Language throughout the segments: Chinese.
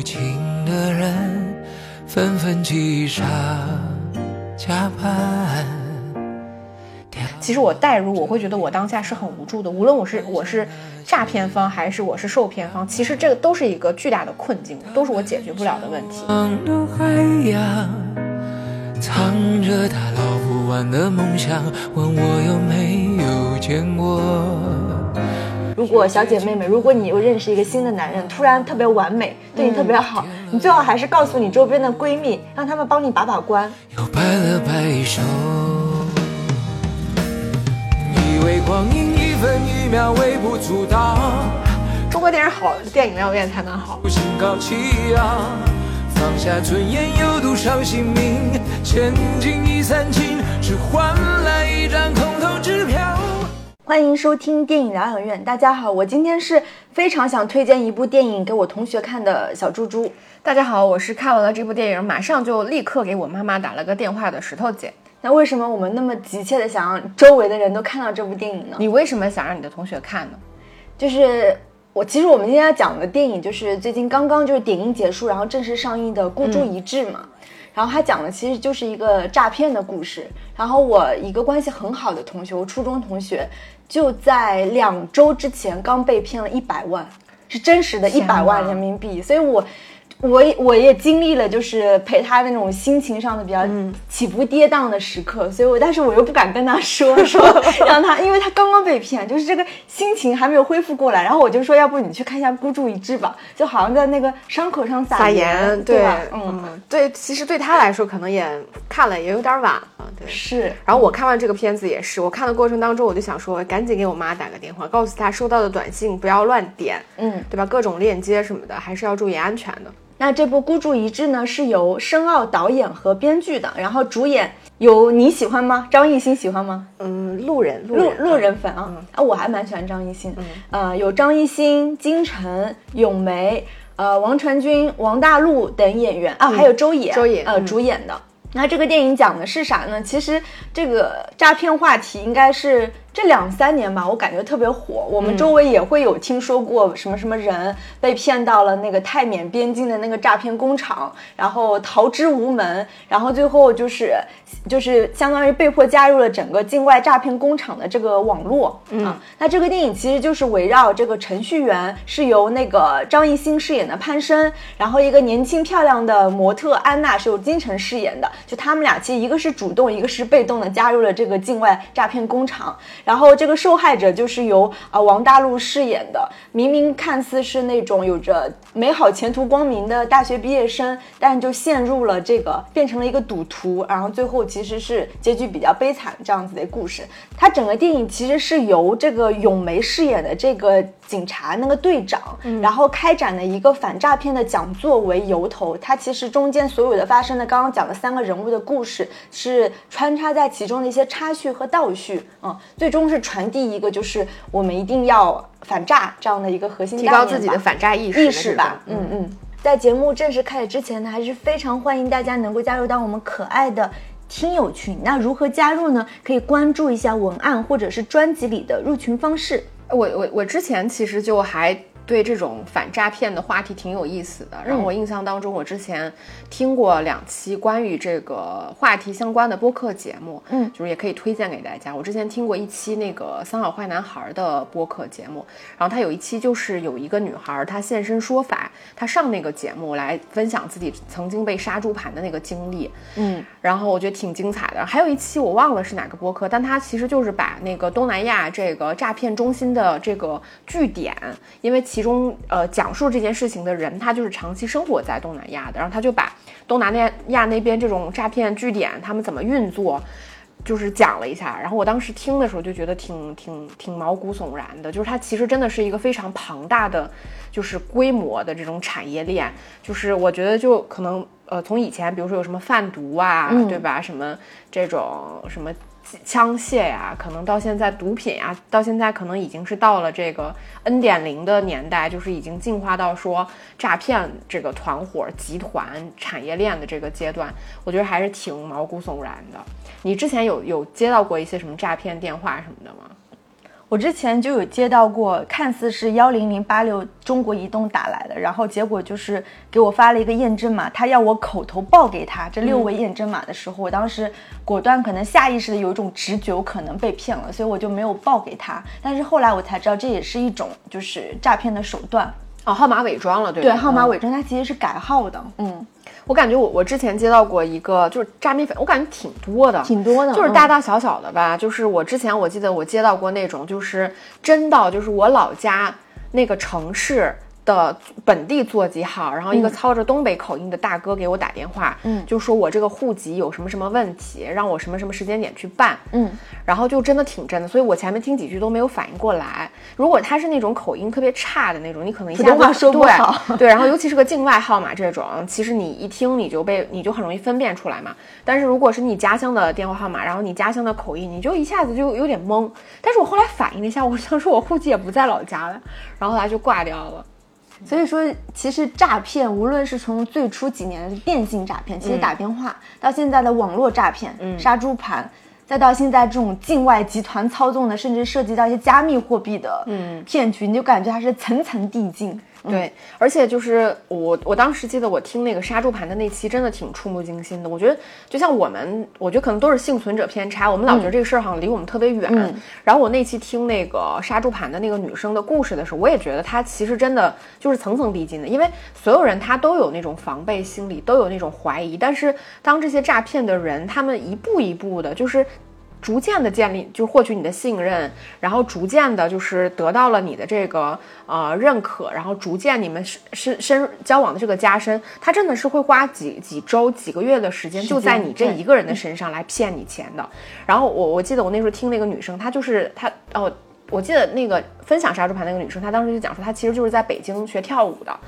不清的人纷纷挤上加班。其实我代入，我会觉得我当下是很无助的。无论我是我是诈骗方，还是我是受骗方，其实这个都是一个巨大的困境，都是我解决不了的问题。的海洋藏着他捞不完的梦想，问我有没有见过。如果小姐妹们，如果你又认识一个新的男人，突然特别完美，对你特别好，你最好还是告诉你周边的闺蜜，让他们帮你把把关。又摆了摆手，以为光阴一分一秒微不足道，中国电影好，电影要变才能好。心高气傲，放下尊严又赌上性命，千金已散尽，只换来一张空头支票。欢迎收听电影疗养院。大家好，我今天是非常想推荐一部电影给我同学看的小猪猪。大家好，我是看完了这部电影，马上就立刻给我妈妈打了个电话的石头姐。那为什么我们那么急切的想让周围的人都看到这部电影呢？你为什么想让你的同学看呢？就是我，其实我们今天要讲的电影就是最近刚刚就是点映结束，然后正式上映的《孤注一掷》嘛。然后他讲的其实就是一个诈骗的故事。然后我一个关系很好的同学，我初中同学，就在两周之前刚被骗了一百万，是真实的一百万人民币。所以我。我我也经历了，就是陪他那种心情上的比较起伏跌宕的时刻，所以我但是我又不敢跟他说 说，让他，因为他刚刚被骗，就是这个心情还没有恢复过来。然后我就说，要不你去看一下《孤注一掷》吧，就好像在那个伤口上撒盐，对吧？嗯，对，其实对他来说可能也看了也有点晚了，对。是。然后我看完这个片子也是，我看的过程当中我就想说，赶紧给我妈打个电话，告诉她收到的短信不要乱点，嗯，对吧？各种链接什么的还是要注意安全的。那这部《孤注一掷》呢，是由申奥导演和编剧的，然后主演有你喜欢吗？张艺兴喜欢吗？嗯，路人，路路人粉啊啊，我还蛮喜欢张艺兴。呃，有张艺兴、金晨、咏梅、呃王传君、王大陆等演员啊，还有周也，周也呃主演的。那这个电影讲的是啥呢？其实这个诈骗话题应该是。这两三年吧，我感觉特别火。我们周围也会有听说过什么什么人被骗到了那个泰缅边境的那个诈骗工厂，然后逃之无门，然后最后就是就是相当于被迫加入了整个境外诈骗工厂的这个网络。嗯，那这个电影其实就是围绕这个程序员是由那个张艺兴饰演的潘生，然后一个年轻漂亮的模特安娜是由金晨饰演的，就他们俩其实一个是主动，一个是被动的加入了这个境外诈骗工厂。然后这个受害者就是由啊王大陆饰演的，明明看似是那种有着美好前途光明的大学毕业生，但就陷入了这个变成了一个赌徒，然后最后其实是结局比较悲惨这样子的故事。他整个电影其实是由这个咏梅饰演的这个警察那个队长，然后开展了一个反诈骗的讲座为由头，他其实中间所有的发生的刚刚讲的三个人物的故事是穿插在其中的一些插叙和倒叙，嗯，最。终是传递一个，就是我们一定要反诈这样的一个核心，提高自己的反诈意识意识吧。嗯嗯，在节目正式开始之前呢，还是非常欢迎大家能够加入到我们可爱的听友群。那如何加入呢？可以关注一下文案或者是专辑里的入群方式。我我我之前其实就还。对这种反诈骗的话题挺有意思的。然后我印象当中，我之前听过两期关于这个话题相关的播客节目，嗯，就是也可以推荐给大家。我之前听过一期那个三好坏男孩的播客节目，然后他有一期就是有一个女孩她现身说法，她上那个节目来分享自己曾经被杀猪盘的那个经历，嗯，然后我觉得挺精彩的。还有一期我忘了是哪个播客，但他其实就是把那个东南亚这个诈骗中心的这个据点，因为其其中，呃，讲述这件事情的人，他就是长期生活在东南亚的，然后他就把东南亚那边这种诈骗据点他们怎么运作，就是讲了一下。然后我当时听的时候就觉得挺挺挺毛骨悚然的，就是它其实真的是一个非常庞大的，就是规模的这种产业链。就是我觉得就可能，呃，从以前比如说有什么贩毒啊，对吧？什么这种什么。枪械呀，可能到现在毒品呀，到现在可能已经是到了这个 N 点零的年代，就是已经进化到说诈骗这个团伙、集团、产业链的这个阶段，我觉得还是挺毛骨悚然的。你之前有有接到过一些什么诈骗电话什么的吗？我之前就有接到过，看似是幺零零八六中国移动打来的，然后结果就是给我发了一个验证码，他要我口头报给他这六位验证码的时候，我当时果断可能下意识的有一种直觉，我可能被骗了，所以我就没有报给他。但是后来我才知道，这也是一种就是诈骗的手段。哦，号码伪装了，对对，号码嗯。伪装它其实是改号的，嗯，我感觉我我之前接到过一个就是诈骗粉，我感觉挺多的，挺多的就是嗯大大小小的吧。就是我之前我记得我接到过那种，就是真到就是我老家那个城市。的本地座机号，然后一个操着东北口音的大哥给我打电话，嗯就说我这个户籍有什么什么问题，让我什么什么时间点去办，嗯，然后就真的挺真的，所以我前面听几句都没有反应过来。如果他是那种口音特别差的那种，你可能一下话说不对好对，然后尤其是个境外号码这种，其实你一听你就被你就很容易分辨出来嘛。但是如果是你家乡的电话号码，然后你家乡的口音，你就一下子就有点懵。但是我后来反应了一下，我想说我户籍也不在老家了，然后后来就挂掉了。所以说，其实诈骗，无论是从最初几年的电信诈骗，其实打电话，到现在的网络诈骗，嗯。杀猪盘，再到现在这种境外集团操纵的，甚至涉及到一些加密货币的嗯。骗局，你就感觉它是层层递进。对，而且就是我，我当时记得我听那个杀猪盘的那期，真的挺触目惊心的。我觉得就像我们，我觉得可能都是幸存者偏差，我们老觉得这个事儿好像离我们特别远。嗯然后我那期听那个杀猪盘的那个女生的故事的时候，我也觉得她其实真的就是层层递进的，因为所有人他都有那种防备心理，都有那种怀疑，但是当这些诈骗的人，他们一步一步的，就是。逐渐的建立，就是获取你的信任，然后逐渐的，就是得到了你的这个呃认可，然后逐渐你们深深深交往的这个加深，他真的是会花几几周、几个月的时间，就在你这一个人的身上来骗你钱的。然后我我记得我那时候听那个女生，她就是她哦，我记得那个分享杀猪盘那个女生，她当时就讲说，她其实就是在北京学跳舞的。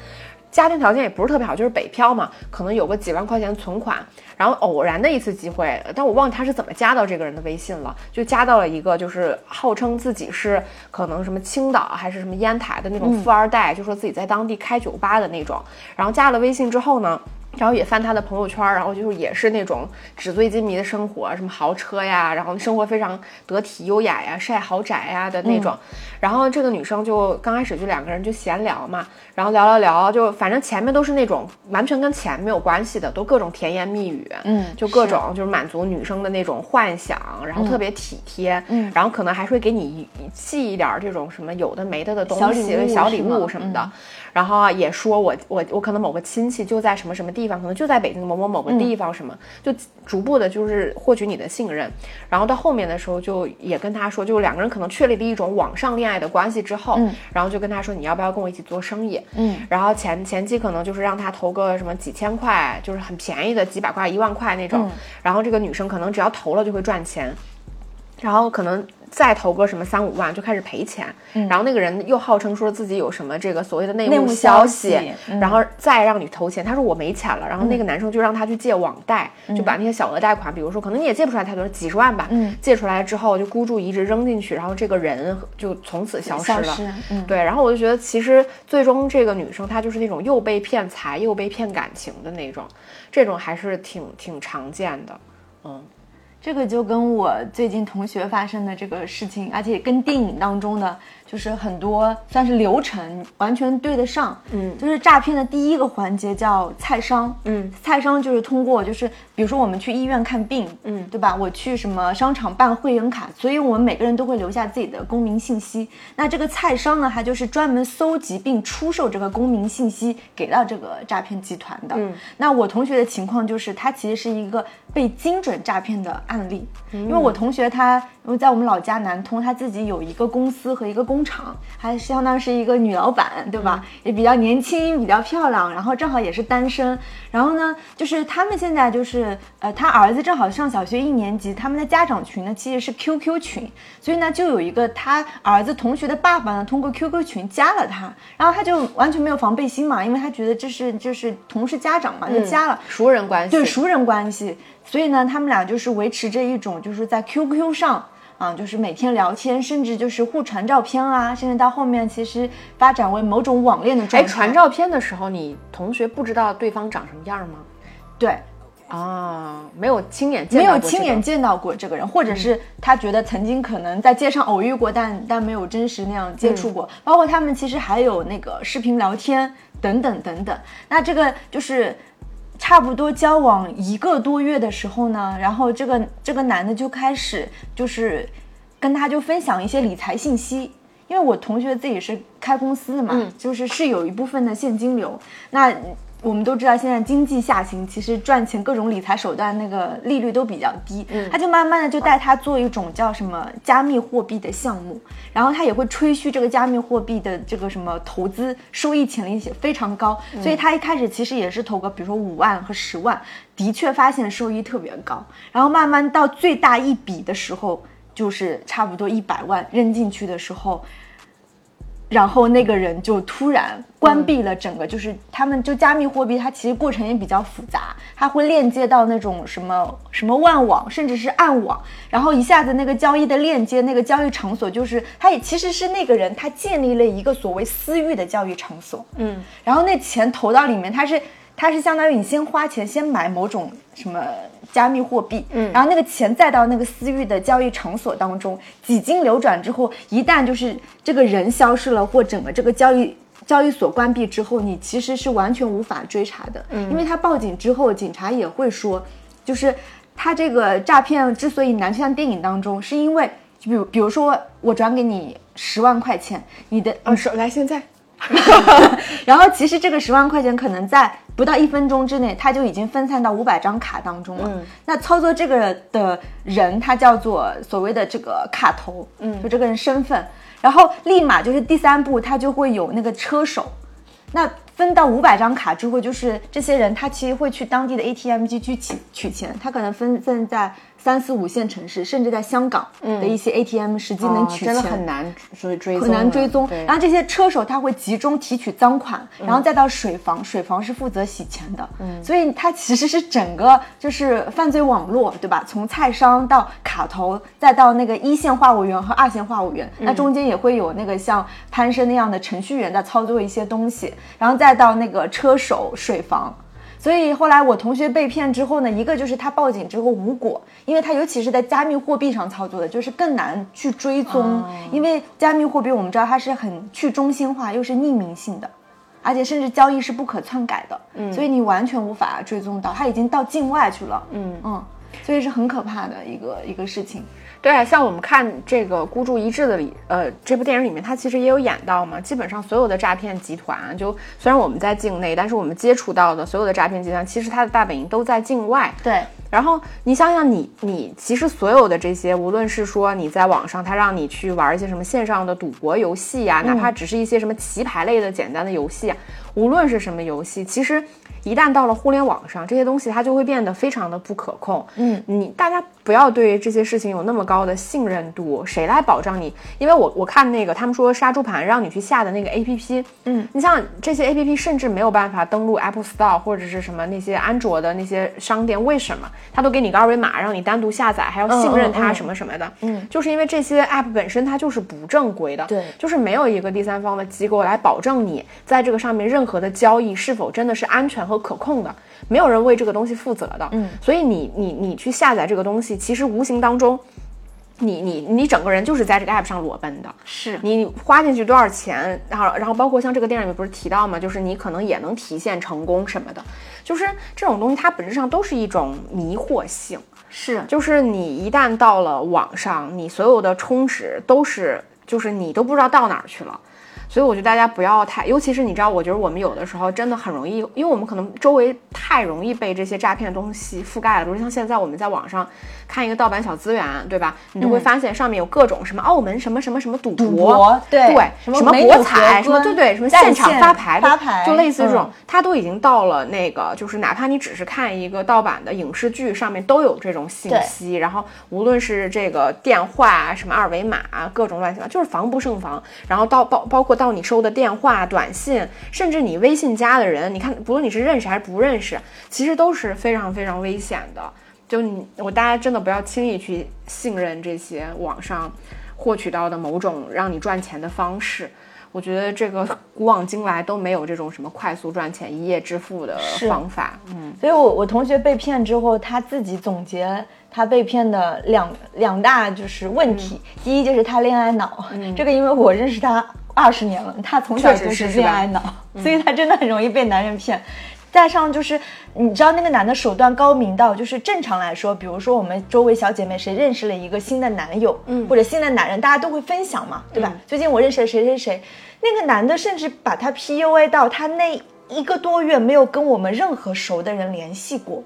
家庭条件也不是特别好，就是北漂嘛，可能有个几万块钱存款，然后偶然的一次机会，但我忘记他是怎么加到这个人的微信了，就加到了一个就是号称自己是可能什么青岛还是什么烟台的那种富二代，就说自己在当地开酒吧的那种，然后加了微信之后呢。然后也翻他的朋友圈，然后就是也是那种纸醉金迷的生活，什么豪车呀，然后生活非常得体优雅呀，晒豪宅呀的那种。然后这个女生就刚开始就两个人就闲聊嘛，然后聊聊聊，就反正前面都是那种完全跟钱没有关系的，都各种甜言蜜语，嗯就各种就是满足女生的那种幻想，然后特别体贴，嗯然后可能还会给你寄一点儿这种什么有的没的的东西、物小礼物什么的。然后啊，也说我我我可能某个亲戚就在什么什么地方，可能就在北京某某某个地方，什么、就逐步的就是获取你的信任。然后到后面的时候，就也跟他说，就是两个人可能确立了一种网上恋爱的关系之后，然后就跟他说你要不要跟我一起做生意？嗯，然后前前期可能就是让他投个什么几千块，就是很便宜的几百块、一万块那种。然后这个女生可能只要投了就会赚钱，然后可能再投个什么三五万就开始赔钱，然后那个人又号称说自己有什么这个所谓的内内幕消消息，嗯然后再让你投钱。他说我没钱了，然后那个男生就让他去借网贷，就把那些小额贷款，比如说可能你也借不出来太多，几十万吧，嗯借出来之后就孤注一掷扔进去，然后这个人就从此消失了。对，然后我就觉得，其实最终这个女生她就是那种又被骗财又被骗感情的那种，这种还是挺挺常见的。嗯，这个就跟我最近同学发生的这个事情，而且跟电影当中的就是很多算是流程完全对得上。嗯就是诈骗的第一个环节叫菜商。嗯，菜商就是通过就是比如说我们去医院看病，嗯对吧？我去什么商场办会员卡，所以我们每个人都会留下自己的公民信息。那这个菜商呢，他就是专门搜集并出售这个公民信息给到这个诈骗集团的。嗯，那我同学的情况就是，他其实是一个被精准诈骗的案例，因为我同学他因为在我们老家南通，他自己有一个公司和一个工厂，还相当是一个女老板，对吧？也比较年轻，比较漂亮，然后正好也是单身。然后呢，就是他们现在就是呃，他儿子正好上小学一年级，他们的家长群呢其实是 QQ 群，所以呢就有一个他儿子同学的爸爸呢通过 QQ 群加了他，然后他就完全没有防备心嘛，因为他觉得这是就是同是家长嘛，就加了。熟人关系。对熟人关系，所以呢，他们俩就是维持着一种就是在 QQ 上啊，就是每天聊天，甚至就是互传照片啊，甚至到后面其实发展为某种网恋的状哎，态。传照片的时候，你同学不知道对方长什么样吗？对，啊，没有亲眼见没有到过这个亲眼见到过这个人，或者是他觉得曾经可能在街上偶遇过，但但没有真实那样接触过。包括他们其实还有那个视频聊天等等等等。那这个就是差不多交往一个多月的时候呢，然后这个这个男的就开始就是跟他就分享一些理财信息。因为我同学自己是开公司的嘛，就是是有一部分的现金流。那我们都知道，现在经济下行，其实赚钱各种理财手段那个利率都比较低。他就慢慢的就带他做一种叫什么加密货币的项目，然后他也会吹嘘这个加密货币的这个什么投资收益潜力非常高，所以他一开始其实也是投个比如说五万和十万，的确发现收益特别高，然后慢慢到最大一笔的时候，就是差不多一百万扔进去的时候。然后那个人就突然关闭了整个，就是他们就加密货币，它其实过程也比较复杂，它会链接到那种什么什么万网，甚至是暗网，然后一下子那个交易的链接，那个交易场所就是，它也其实是那个人他建立了一个所谓私域的交易场所，嗯，然后那钱投到里面，它是它是相当于你先花钱先买某种什么加密货币，嗯，然后那个钱再到那个私域的交易场所当中，几经流转之后，一旦就是这个人消失了，或整个这个交易交易所关闭之后，你其实是完全无法追查的，嗯，因为他报警之后，警察也会说，就是他这个诈骗之所以难，就像电影当中，是因为就比如比如说我转给你十万块钱，你的呃说来现在。然后其实这个十万块钱可能在不到一分钟之内，他就已经分散到五百张卡当中了。那操作这个的人，他叫做所谓的这个卡头，嗯，就这个人身份。然后立马就是第三步，他就会有那个车手。那分到五百张卡之后，就是这些人他其实会去当地的 ATM 机去取取钱，他可能分散在三四五线城市，甚至在香港的一些 ATM 实际能取钱，哦真的很难追追踪很难追踪。然后这些车手他会集中提取赃款，然后再到水房，水房是负责洗钱的。嗯，所以它其实是整个就是犯罪网络，对吧？从菜商到卡头，再到那个一线话务员和二线话务员，那中间也会有那个像潘生那样的程序员在操作一些东西，然后再到那个车手、水房。所以后来我同学被骗之后呢，一个就是他报警之后无果，因为他尤其是在加密货币上操作的，就是更难去追踪，因为加密货币我们知道它是很去中心化，又是匿名性的，而且甚至交易是不可篡改的，嗯，所以你完全无法追踪到，他已经到境外去了，嗯。嗯，所以是很可怕的一个一个事情。对，像我们看这个《孤注一掷》的里，呃，这部电影里面，它其实也有演到嘛。基本上所有的诈骗集团，就虽然我们在境内，但是我们接触到的所有的诈骗集团，其实它的大本营都在境外。对，然后你想想你，你其实所有的这些，无论是说你在网上，他让你去玩一些什么线上的赌博游戏呀、哪怕只是一些什么棋牌类的简单的游戏啊，无论是什么游戏，其实一旦到了互联网上，这些东西它就会变得非常的不可控。嗯，你大家不要对这些事情有那么高的信任度，谁来保障你？因为我我看那个他们说杀猪盘让你去下的那个 A P P，嗯，你像这些 A P P 甚至没有办法登录 Apple Store 或者是什么那些安卓的那些商店，为什么？它都给你个二维码让你单独下载，还要信任它什么什么的，嗯，就是因为这些 App 本身它就是不正规的，对。就是没有一个第三方的机构来保证你在这个上面任何的交易是否真的是安全和可控的，没有人为这个东西负责的，嗯，所以你你你去下载这个东西，其实无形当中。你你你整个人就是在这个 app 上裸奔的，是你花进去多少钱，然后然后包括像这个电影里面不是提到嘛？就是你可能也能提现成功什么的，就是这种东西它本质上都是一种迷惑性，是就是你一旦到了网上，你所有的充值都是就是你都不知道到哪儿去了。所以我觉得大家不要太，尤其是你知道，我觉得我们有的时候真的很容易，因为我们可能周围太容易被这些诈骗的东西覆盖了。比如像现在我们在网上看一个盗版小资源，对吧？你就会发现上面有各种什么澳门什么什么什么赌博，对对，什么博彩，合什么对对，什么现场发牌的，发牌就类似这种嗯，它都已经到了那个，就是哪怕你只是看一个盗版的影视剧，上面都有这种信息。然后无论是这个电话啊、什么二维码啊，各种乱七八糟，就是防不胜防。然后到包包括到你收的电话、短信，甚至你微信加的人，你看，不论你是认识还是不认识，其实都是非常非常危险的。就你我大家真的不要轻易去信任这些网上获取到的某种让你赚钱的方式。我觉得这个 古往今来都没有这种什么快速赚钱、一夜致富的方法。嗯，所以我我同学被骗之后，他自己总结他被骗的两两大就是问题。嗯第一就是他恋爱脑，这个因为我认识他二十年了，他从小确就是恋爱脑，所以他真的很容易被男人骗。再上就是，你知道那个男的手段高明到，就是正常来说，比如说我们周围小姐妹谁认识了一个新的男友，嗯，或者新的男人，大家都会分享嘛，对吧？最近我认识了谁谁谁，那个男的甚至把他 PUA 到他那一个多月没有跟我们任何熟的人联系过，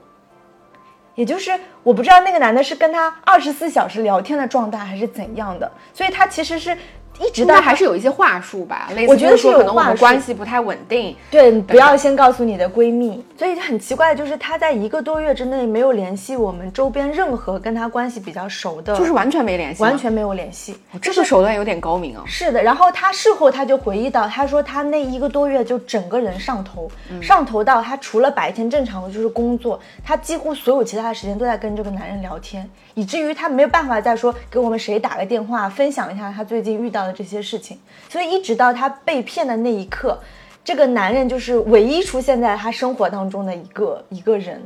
也就是我不知道那个男的是跟他二十四小时聊天的状态还是怎样的，所以他其实是一直到他还是有一些话术吧，类似我觉得是可能我们关系不太稳定。对，你不要先告诉你的闺蜜。所以很奇怪，就是他在一个多月之内没有联系我们周边任何跟他关系比较熟的，就是完全没联系，完全没有联系。这个手段有点高明哦。是的，然后他事后他就回忆到，他说他那一个多月就整个人上头，上头到他除了白天正常的就是工作，他几乎所有其他的时间都在跟这个男人聊天，以至于他没有办法再说给我们谁打个电话分享一下他最近遇到的这些事情，所以一直到他被骗的那一刻，这个男人就是唯一出现在他生活当中的一个一个人，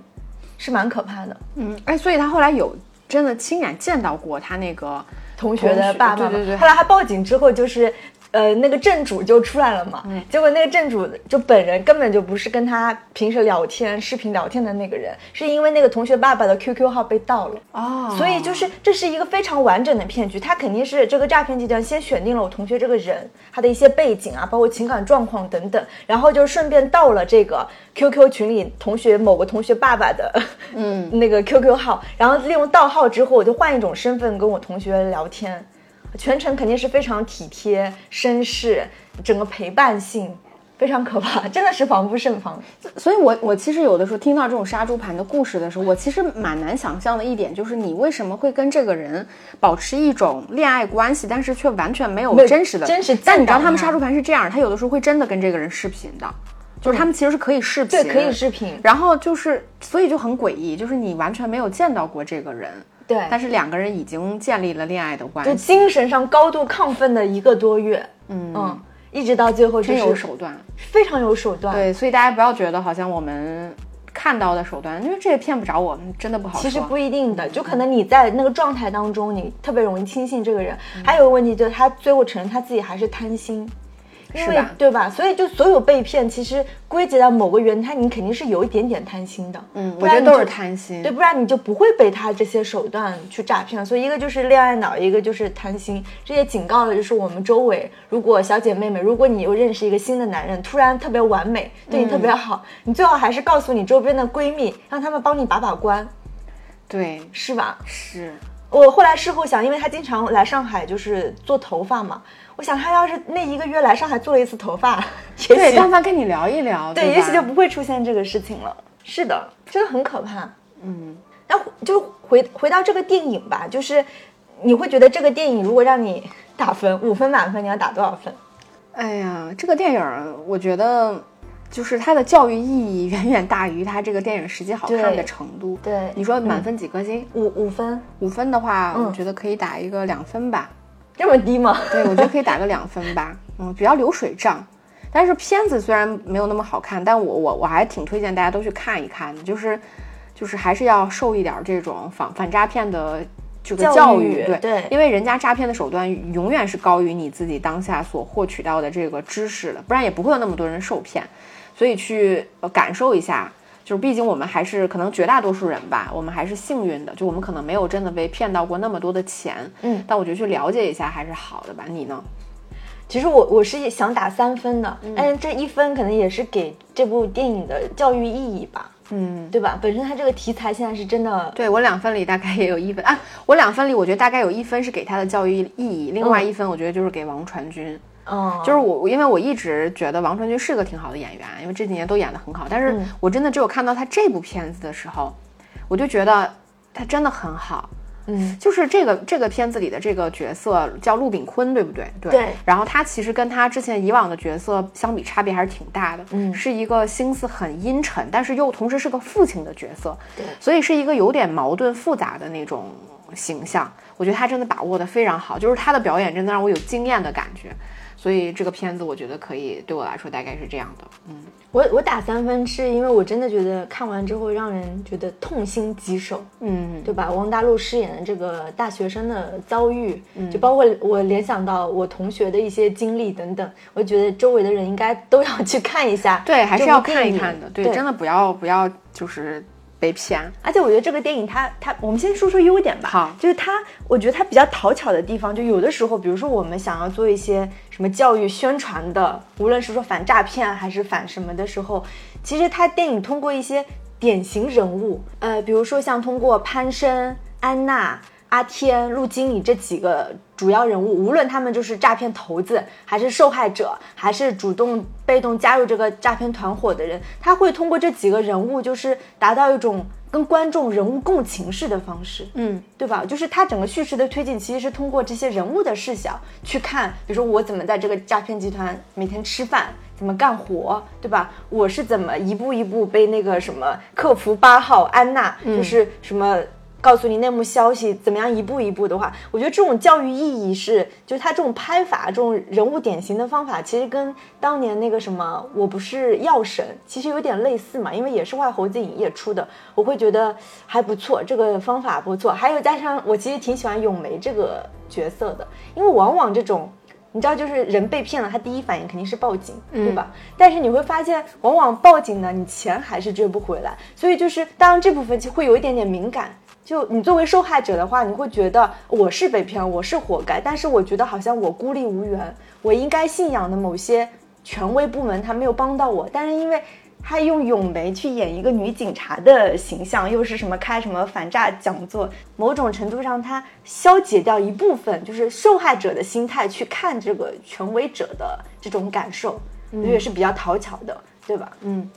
是蛮可怕的。嗯，哎，所以他后来有真的亲眼见到过他那个同学的爸爸，对对对后来他报警之后，就是呃那个正主就出来了嘛，嗯。结果那个正主就本人根本就不是跟他平时聊天、视频聊天的那个人，是因为那个同学爸爸的 QQ 号被盗了。哦，所以就是这是一个非常完整的骗局，他肯定是这个诈骗集团先选定了我同学这个人，他的一些背景啊，包括情感状况等等，然后就顺便盗了这个 QQ 群里同学某个同学爸爸的嗯 那个 QQ 号，然后利用盗号之后，我就换一种身份跟我同学聊天，全程肯定是非常体贴、绅士，整个陪伴性非常可怕，真的是防不胜防。所以我我其实有的时候听到这种杀猪盘的故事的时候，我其实蛮难想象的一点就是你为什么会跟这个人保持一种恋爱关系，但是却完全没有真实的真实但你知道他们杀猪盘是这样，他有的时候会真的跟这个人视频的，就是他们其实是可以视频，对，可以视频。然后就是，所以就很诡异，就是你完全没有见到过这个人，对但是两个人已经建立了恋爱的关系就，精神上高度亢奋的一个多月，嗯一直到最后就真是有手段。非常有手段。，对，所以大家不要觉得好像我们看到的手段，因为这也骗不着我们，真的不好说。其实不一定的，就可能你在那个状态当中，你特别容易轻信这个人。还有个问题就是，他最后承认他自己还是贪心。因为吧对吧？所以就所有被骗，其实归结到某个原因，他你肯定是有一点点贪心的。嗯，我觉得都是贪心。对，不然你就不会被他这些手段去诈骗。所以一个就是恋爱脑，一个就是贪心。这也警告了，就是我们周围，如果小姐妹们，如果你又认识一个新的男人，突然特别完美，对你特别好，你最好还是告诉你周边的闺蜜，让他们帮你把把关，对，是吧？是。我后来事后想，因为他经常来上海，就是做头发嘛。我想他要是那一个月来上海做了一次头发，也对，许但凡跟你聊一聊，对，吧也许就不会出现这个事情了。是的，真的很可怕。嗯，那就回回到这个电影吧，就是你会觉得这个电影如果让你打分，五分满分，你要打多少分？哎呀，这个电影，我觉得就是它的教育意义远远大于它这个电影实际好看的程度。对你说满分几颗星？五五分，五分的话，嗯我觉得可以打一个两分吧。这么低吗？对，我觉得可以打个两分吧，嗯，比较流水账。但是片子虽然没有那么好看，但我我我还挺推荐大家都去看一看的，就是就是还是要受一点儿这种反反诈骗的这个教教育对对因为人家诈骗的手段永远是高于你自己当下所获取到的这个知识的，不然也不会有那么多人受骗。所以去呃感受一下，就是毕竟我们还是可能绝大多数人吧，我们还是幸运的，就我们可能没有真的被骗到过那么多的钱，嗯，但我觉得去了解一下还是好的吧。你呢？其实我我是想打三分的，但是这一分可能也是给这部电影的教育意义吧，嗯，对吧？本身它这个题材现在是真的，对我两分里大概也有一分啊，我两分里我觉得大概有一分是给他的教育意义，另外一分我觉得就是给王传君。嗯，就是我，因为我一直觉得王传君是个挺好的演员，因为这几年都演得很好。但是嗯我真的只有看到他这部片子的时候，我就觉得他真的很好。嗯，就是这个这个片子里的这个角色叫陆炳坤，对不对？对。对然后他其实跟他之前以往的角色相比，差别还是挺大的。嗯是一个心思很阴沉，但是又同时是个父亲的角色。对所以是一个有点矛盾复杂的那种形象。我觉得他真的把握的非常好，就是他的表演真的让我有惊艳的感觉。所以这个片子我觉得可以对我来说大概是这样的。嗯，我我打三分是因为我真的觉得看完之后让人觉得痛心疾首，嗯，对吧？王大陆饰演的这个大学生的遭遇，就包括我联想到我同学的一些经历等等，我觉得周围的人应该都要去看一下，对，还是要看一看的。对，真的不要不要就是被骗。而且我觉得这个电影它它，我们先说说优点吧。好就是它，我觉得它比较讨巧的地方，就有的时候，比如说我们想要做一些什么教育宣传的，无论是说反诈骗还是反什么的时候，其实它电影通过一些典型人物，呃，比如说像通过潘生、安娜。阿天、陆经理这几个主要人物，无论他们就是诈骗头子，还是受害者，还是主动被动加入这个诈骗团伙的人，他会通过这几个人物，就是达到一种跟观众人物共情式的方式，嗯，对吧？就是他整个叙事的推进，其实是通过这些人物的视角去看，比如说我怎么在这个诈骗集团每天吃饭，怎么干活，对吧？我是怎么一步一步被那个什么客服八号安娜，就是什么。告诉你内幕消息，怎么样一步一步的话，我觉得这种教育意义是，就是他这种拍法，这种人物典型的方法，其实跟当年那个什么我不是药神，其实有点类似嘛，因为也是外猴子影业出的，我会觉得还不错，这个方法不错。还有加上我其实挺喜欢咏梅这个角色的，因为往往这种。你知道，就是人被骗了，他第一反应肯定是报警，对吧？但是你会发现，往往报警呢，你钱还是追不回来。所以就是，当然这部分就会有一点点敏感。就你作为受害者的话，你会觉得我是被骗，我是活该。但是我觉得好像我孤立无援，我应该信仰的某些权威部门他没有帮到我。但是因为他用咏梅去演一个女警察的形象，又是什么开什么反诈讲座，某种程度上他消解掉一部分就是受害者的心态去看这个权威者的这种感受，我觉得也是比较讨巧的，对吧？嗯，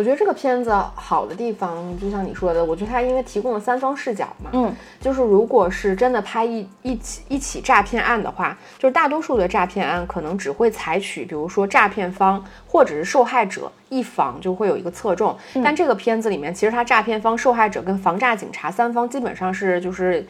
我觉得这个片子好的地方，就像你说的，我觉得它因为提供了三方视角嘛，嗯，就是如果是真的拍一一起一起诈骗案的话，就是大多数的诈骗案可能只会采取，比如说诈骗方或者是受害者一方就会有一个侧重，但这个片子里面其实它诈骗方、受害者跟防诈警察三方基本上是就是。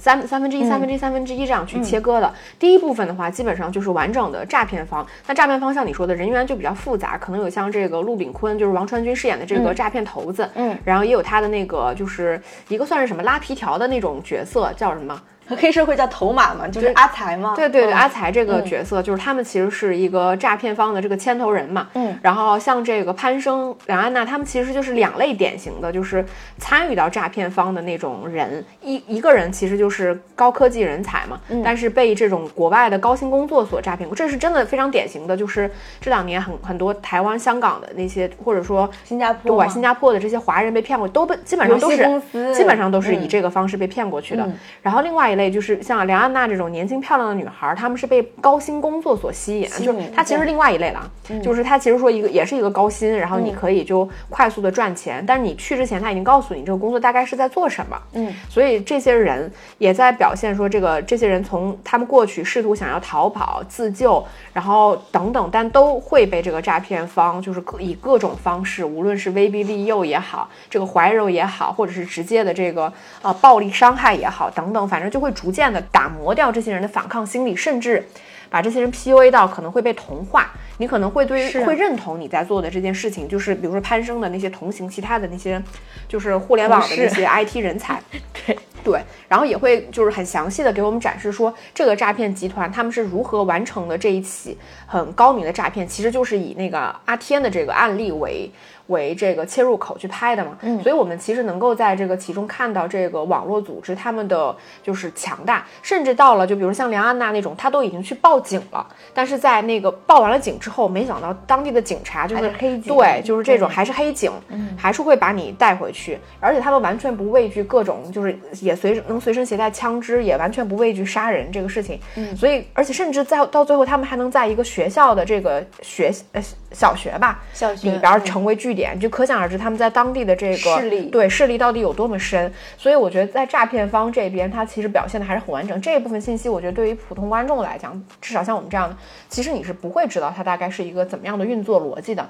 三三分之一、三分之一、三分之一这样去切割的。第一部分的话，基本上就是完整的诈骗方。那诈骗方像你说的人员就比较复杂，可能有像这个陆炳坤，就是王传君饰演的这个诈骗头子，嗯，然后也有他的那个就是一个算是什么拉皮条的那种角色，叫什么？黑社会叫头马嘛，就是阿财嘛。对对对，嗯阿财这个角色、就是他们其实是一个诈骗方的这个牵头人嘛。嗯，然后像这个潘生、梁安娜，他们其实就是两类典型的，就是参与到诈骗方的那种人。一一个人其实就是高科技人才嘛，嗯但是被这种国外的高薪工作所诈骗过，这是真的非常典型的。就是这两年很很多台湾、香港的那些，或者说新加坡嘛对新加坡的这些华人被骗过，都被基本上都是基本上都是以嗯这个方式被骗过去的。嗯然后另外一类就是像梁安娜这种年轻漂亮的女孩，她们是被高薪工作所吸引，就是她其实是另外一类了，就是她其实说一个也是一个高薪，然后你可以就快速的赚钱，但是你去之前他已经告诉你这个工作大概是在做什么，嗯，所以这些人也在表现说这个这些人从他们过去试图想要逃跑自救，然后等等，但都会被这个诈骗方就是各以各种方式，无论是威逼利诱也好，这个怀柔也好，或者是直接的这个呃暴力伤害也好，等等，反正就会逐渐的打磨掉这些人的反抗心理，甚至把这些人 PUA 到可能会被同化。你可能会对于会认同你在做的这件事情，就是比如说攀升的那些同行，其他的那些就是互联网的那些 IT 人才，对对，然后也会就是很详细的给我们展示说这个诈骗集团他们是如何完成的这一起很高明的诈骗，其实就是以那个阿天的这个案例为为这个切入口去拍的嘛。嗯，所以我们其实能够在这个其中看到这个网络组织他们的就是强大，甚至到了就比如像梁安娜那种，她都已经去报警了，但是在那个报完了警之后，没想到当地的警察就是是黑警对，就是这种还是黑警，还是会把你带回去，而且他们完全不畏惧各种，就是也随能随身携带枪支，也完全不畏惧杀人这个事情。嗯，所以而且甚至在到最后，他们还能在一个学校的这个学呃小学吧小学里边儿嗯成为据点，就可想而知他们在当地的这个势力对势力到底有多么深。所以我觉得在诈骗方这边，他其实表现的还是很完整。这一部分信息，我觉得对于普通观众来讲，至少像我们这样的，其实你是不会知道它大概是一个怎么样的运作逻辑的。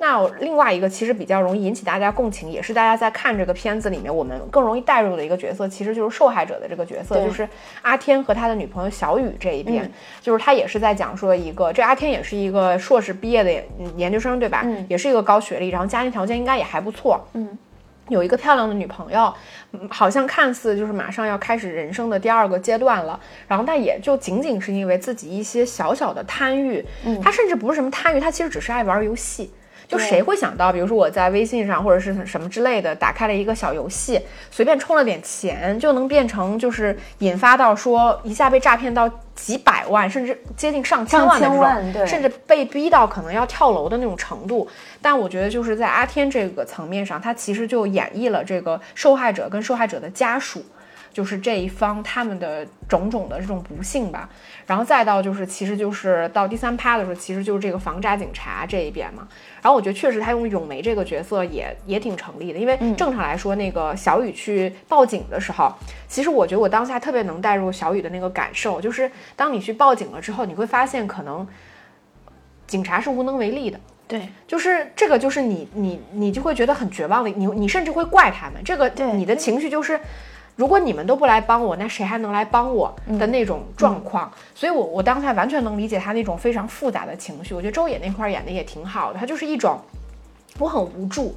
那另外一个其实比较容易引起大家共情，也是大家在看这个片子里面我们更容易带入的一个角色，其实就是受害者的这个角色，对就是阿天和他的女朋友小雨这一边，嗯就是他也是在讲说一个，这阿天也是一个硕士毕业的研研究生，对吧？嗯也是一个高学历，然后家庭条件应该也还不错，嗯。有一个漂亮的女朋友，嗯好像看似就是马上要开始人生的第二个阶段了，然后但也就仅仅是因为自己一些小小的贪欲，嗯他甚至不是什么贪欲，他其实只是爱玩游戏。就谁会想到，比如说我在微信上或者是什么之类的，打开了一个小游戏，随便充了点钱，就能变成就是引发到说一下被诈骗到几百万，甚至接近上千万的这种，甚至被逼到可能要跳楼的那种程度。但我觉得就是在阿天这个层面上，他其实就演绎了这个受害者跟受害者的家属。就是这一方他们的种种的这种不幸吧，然后再到就是，其实就是到第三趴的时候，其实就是这个防诈警察这一边嘛。然后我觉得确实他用咏梅这个角色也也挺成立的，因为正常来说，那个小雨去报警的时候，其实我觉得我当下特别能带入小雨的那个感受，就是当你去报警了之后，你会发现可能警察是无能为力的。对，就是这个，就是你你你就会觉得很绝望的，你你甚至会怪他们。这个对你的情绪就是，如果你们都不来帮我，那谁还能来帮我的那种状况。所以我我当下完全能理解他那种非常复杂的情绪。我觉得周也那块儿演的也挺好的，他就是一种我很无助。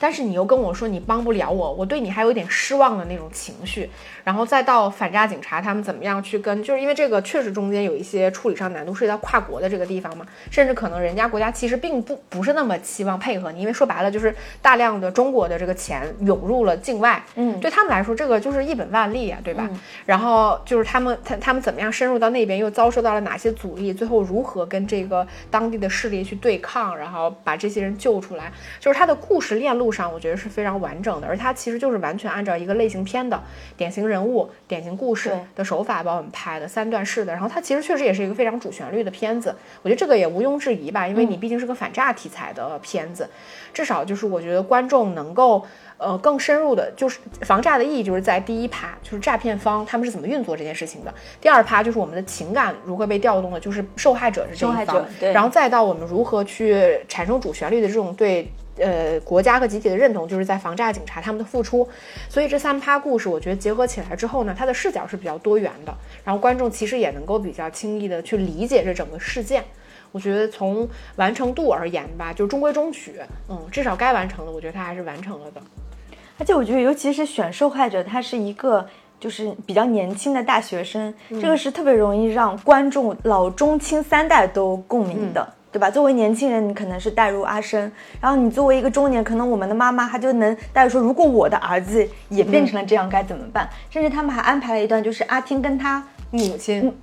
但是你又跟我说你帮不了我，我对你还有一点失望的那种情绪，然后再到反诈警察他们怎么样去跟，就是因为这个确实中间有一些处理上难度，涉及到跨国的这个地方嘛，甚至可能人家国家其实并不不是那么期望配合你，因为说白了就是大量的中国的这个钱涌入了境外，嗯。对他们来说这个就是一本万利啊，对吧？然后就是他们他他们怎么样深入到那边，又遭受到了哪些阻力，最后如何跟这个当地的势力去对抗，然后把这些人救出来，就是他的故事链路上，我觉得是非常完整的，而它其实就是完全按照一个类型片的典型人物、典型故事的手法把我们拍的三段式的，然后它其实确实也是一个非常主旋律的片子，我觉得这个也毋庸置疑吧，因为你毕竟是个反诈题材的片子，至少就是我觉得观众能够。呃，更深入的，就是防诈的意义，就是在第一趴，就是诈骗方他们是怎么运作这件事情的；第二趴就是我们的情感如何被调动的，就是受害者是这受害一方然后再到我们如何去产生主旋律的这种对呃国家和集体的认同，就是在防诈警察他们的付出。所以这三趴故事，我觉得结合起来之后呢，它的视角是比较多元的，然后观众其实也能够比较轻易的去理解这整个事件。我觉得从完成度而言吧，就中规中矩，嗯，至少该完成的，我觉得他还是完成了的。而且我觉得，尤其是选受害者，他是一个就是比较年轻的大学生，这个是特别容易让观众老中青三代都共鸣的。对吧？作为年轻人，你可能是带入阿生，然后你作为一个中年，可能我们的妈妈她就能带入说，如果我的儿子也变成了这样，该怎么办？甚至他们还安排了一段，就是阿听跟他母亲，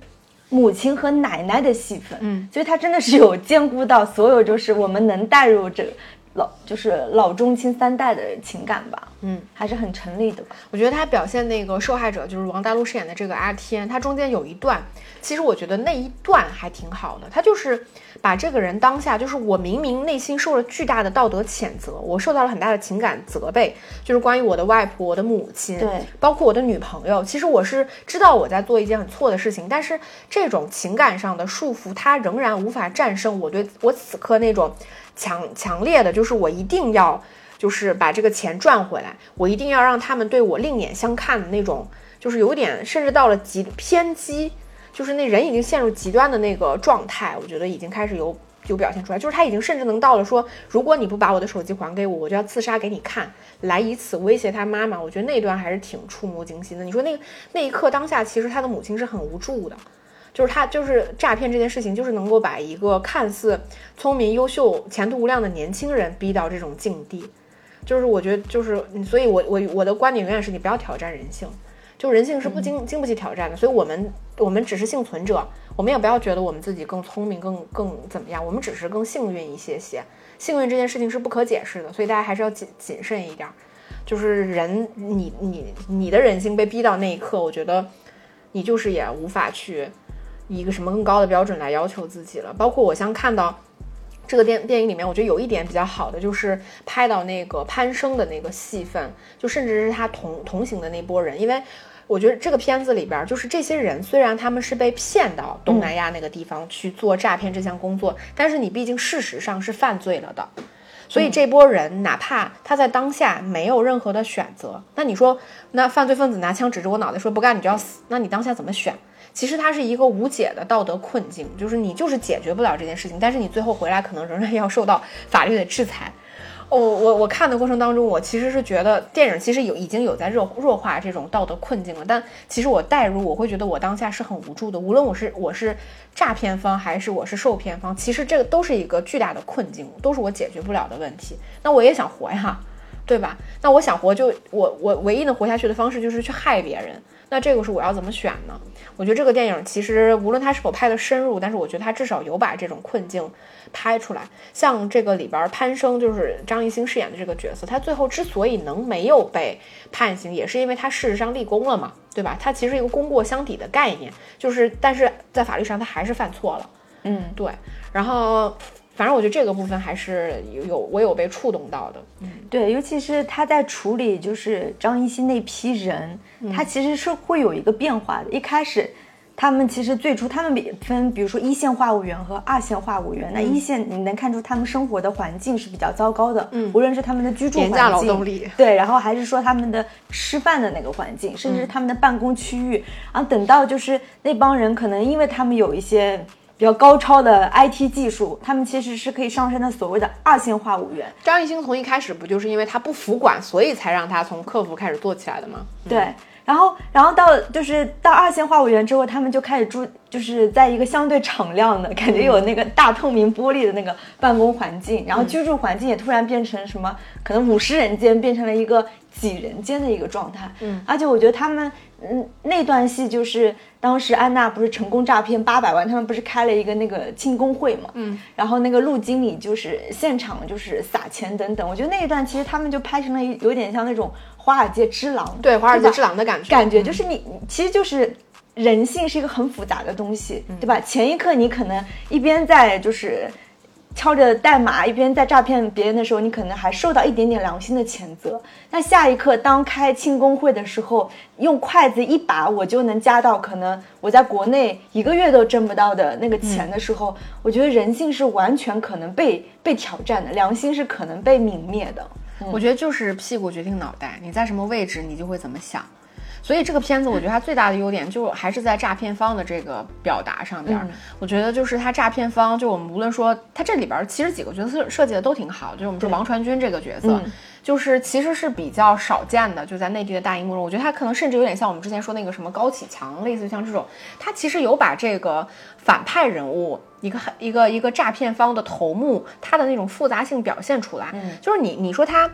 母亲和奶奶的戏份，嗯，所以他真的是有兼顾到所有，就是我们能带入这老就是老中青三代的情感吧，嗯，还是很成立的吧。我觉得他表现那个受害者，就是王大陆饰演的这个阿天，他中间有一段，其实我觉得那一段还挺好的。他就是把这个人当下，就是我明明内心受了巨大的道德谴责，我受到了很大的情感责备，就是关于我的外婆、我的母亲，对，包括我的女朋友。其实我是知道我在做一件很错的事情，但是这种情感上的束缚，它仍然无法战胜我对我此刻那种强强烈的，就是我一定要。就是把这个钱赚回来，我一定要让他们对我另眼相看的那种，就是有点甚至到了极偏激，就是那人已经陷入极端的那个状态，我觉得已经开始有有表现出来，就是他已经甚至能到了说，如果你不把我的手机还给我，我就要自杀给你看，来以此威胁他妈妈。我觉得那段还是挺触目惊心的。你说那那一刻当下，其实他的母亲是很无助的。就是他，就是诈骗这件事情，就是能够把一个看似聪明、优秀、前途无量的年轻人逼到这种境地。就是我觉得，就是所以我，我我的观点永远是你不要挑战人性，就人性是不经经不起挑战的。所以我们我们只是幸存者，我们也不要觉得我们自己更聪明、更更怎么样，我们只是更幸运一些些。幸运这件事情是不可解释的，所以大家还是要谨谨慎一点。就是人，你你你的人性被逼到那一刻，我觉得你就是也无法去以一个什么更高的标准来要求自己了。包括我像看到。这个电电影里面，我觉得有一点比较好的，就是拍到那个攀升的那个戏份，就甚至是他同同行的那波人，因为我觉得这个片子里边，就是这些人虽然他们是被骗到东南亚那个地方去做诈骗这项工作，但是你毕竟事实上是犯罪了的。所以这波人哪怕他在当下没有任何的选择，那你说，那犯罪分子拿枪指着我脑袋说不干你就要死，那你当下怎么选？其实它是一个无解的道德困境，就是你就是解决不了这件事情，但是你最后回来可能仍然要受到法律的制裁。我，我我看的过程当中，我其实是觉得电影其实有已经有在弱弱化这种道德困境了，但其实我代入，我会觉得我当下是很无助的，无论我是我是诈骗方还是我是受骗方，其实这个都是一个巨大的困境，都是我解决不了的问题。那我也想活呀，对吧？那我想活，就我我唯一能活下去的方式就是去害别人。那这个是我要怎么选呢？我觉得这个电影其实无论它是否拍的深入，但是我觉得它至少有把这种困境拍出来。像这个里边潘生就是张艺兴饰演的这个角色，他最后之所以能没有被判刑，也是因为他事实上立功了嘛，对吧？他其实一个功过相抵的概念，就是但是在法律上他还是犯错了。嗯，对。然后反正我觉得这个部分还是有有我有被触动到的。嗯，对，尤其是他在处理就是张艺兴那批人，他其实是会有一个变化的。一开始，他们其实最初他们比分，比如说一线话务员和二线话务员。那一线你能看出他们生活的环境是比较糟糕的，嗯无论是他们的居住环境，廉价劳动力对，然后还是说他们的吃饭的那个环境，甚至是他们的办公区域。然后等到就是那帮人可能因为他们有一些。比较高超的 IT 技术，他们其实是可以上升的所谓的二线话务员。张艺兴从一开始不就是因为他不服管，所以才让他从客服开始做起来的吗？对，然后然后到就是到二线话务员之后，他们就开始住，就是在一个相对敞亮的感觉有那个大透明玻璃的那个办公环境，然后居住环境也突然变成什么，可能五十人间变成了一个几人间的一个状态。嗯，而且我觉得他们，嗯，那段戏就是当时安娜不是成功诈骗八百万，他们不是开了一个那个庆功会嘛，嗯，然后那个陆经理就是现场就是撒钱等等，我觉得那一段其实他们就拍成了一有点像那种华尔街之狼，对，华尔街之狼的感觉，感觉就是你，你其实就是人性是一个很复杂的东西，对吧？前一刻你可能一边在就是敲着代码，一边在诈骗别人的时候，你可能还受到一点点良心的谴责。那下一刻，当开庆功会的时候，用筷子一把我就能夹到可能我在国内一个月都挣不到的那个钱的时候，我觉得人性是完全可能被被挑战的，良心是可能被泯灭的。我觉得就是屁股决定脑袋，你在什么位置，你就会怎么想。所以这个片子，我觉得它最大的优点就还是在诈骗方的这个表达上边儿。我觉得就是他诈骗方，就我们无论说他这里边儿其实几个角色设计的都挺好，就是我们说王传君这个角色，嗯就是其实是比较少见的，就在内地的大荧幕中，我觉得他可能甚至有点像我们之前说那个什么高启强，类似于像这种，他其实有把这个反派人物。一个一个一个诈骗方的头目，他的那种复杂性表现出来，嗯就是你你说他。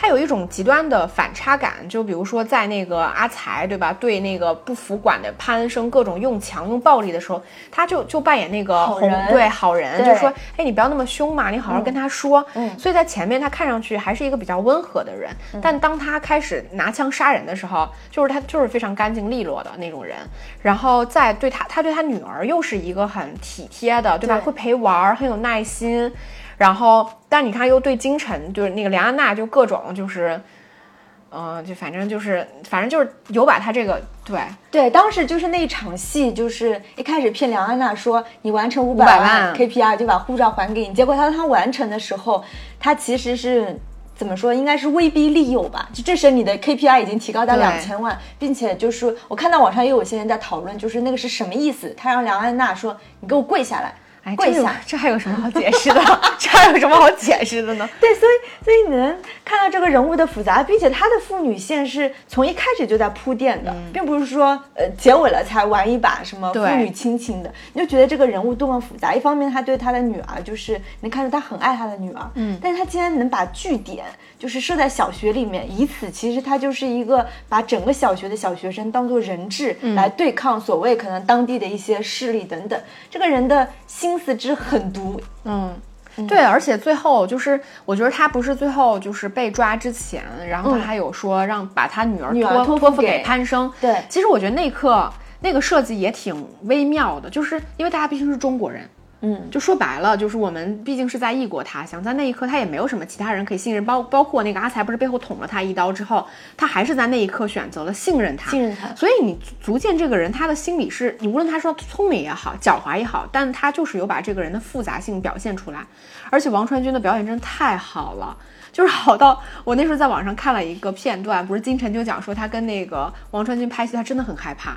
他有一种极端的反差感，就比如说在那个阿才，对吧？对那个不服管的潘恩生各种用强用暴力的时候，他就就扮演那个红好人对好人，就说，哎，你不要那么凶嘛，你好好跟他说。嗯所以在前面他看上去还是一个比较温和的人，但当他开始拿枪杀人的时候，就是他就是非常干净利落的那种人。然后再对他，他对他女儿又是一个很体贴的，对吧？对会陪玩儿，很有耐心。然后，但你看又对金晨，就是那个梁安娜，就各种就是。嗯、就反正就是，反正就是有把他这个对对，当时就是那一场戏，就是一开始骗梁安娜说你完成五500百万 KPI 就把护照还给你，结果他他完成的时候，他其实是怎么说？应该是威逼利诱吧？就这时你的 KPI 已经提高到对两千万，并且就是我看到网上也有些人在讨论，就是那个是什么意思？他让梁安娜说你给我跪下来。跪下，这还有什么好解释的？这还有什么好解释的呢？对，所以所以你能看到这个人物的复杂，并且他的父女线是从一开始就在铺垫的，并不是说呃结尾了才玩一把什么父女亲情的，你就觉得这个人物多么复杂。一方面他对他的女儿就是能看出他很爱他的女儿，嗯但是他竟然能把据点就是设在小学里面，以此其实他就是一个把整个小学的小学生当做人质来对抗所谓可能当地的一些势力等等。这个人的心思之狠毒，嗯，对，而且最后就是，我觉得他不是最后就是被抓之前，然后他嗯还有说让把他女儿托托付给托付给潘生。对。其实我觉得那一刻那个设计也挺微妙的，就是因为大家毕竟是中国人。嗯，就说白了，就是我们毕竟是在异国他乡，在那一刻他也没有什么其他人可以信任，包包括那个阿才不是背后捅了他一刀之后，他还是在那一刻选择了信任他，信任他所以你足见这个人他的心理是，你无论他说聪明也好，狡猾也好，但他就是有把这个人的复杂性表现出来。而且王传君的表演真的太好了。就是好到我那时候在网上看了一个片段，不是金晨就讲说他跟那个王传君拍戏，他真的很害怕，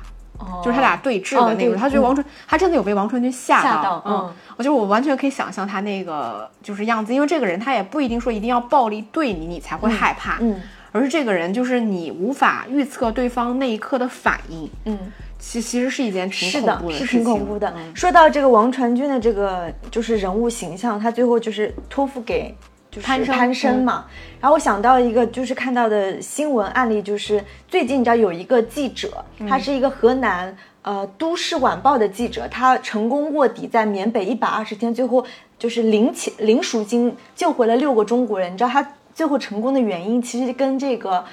就是他俩对峙的那个，哦他觉得王传、他真的有被王传君吓吓到嗯嗯，我觉得我完全可以想象他那个就是样子，因为这个人他也不一定说一定要暴力对你，你才会害怕，嗯而是这个人就是你无法预测对方那一刻的反应，嗯，其其实是一件挺恐怖，的是事情，挺恐怖的。嗯说到这个王传君的这个就是人物形象，他最后就是托付给。就是潘生潘生嘛，然后我想到一个，就是看到的新闻案例，就是最近你知道有一个记者，他是一个河南呃都市晚报的记者，他成功卧底在缅北一百二十天，最后就是零钱零赎金救回了六个中国人。你知道他最后成功的原因，其实跟这个。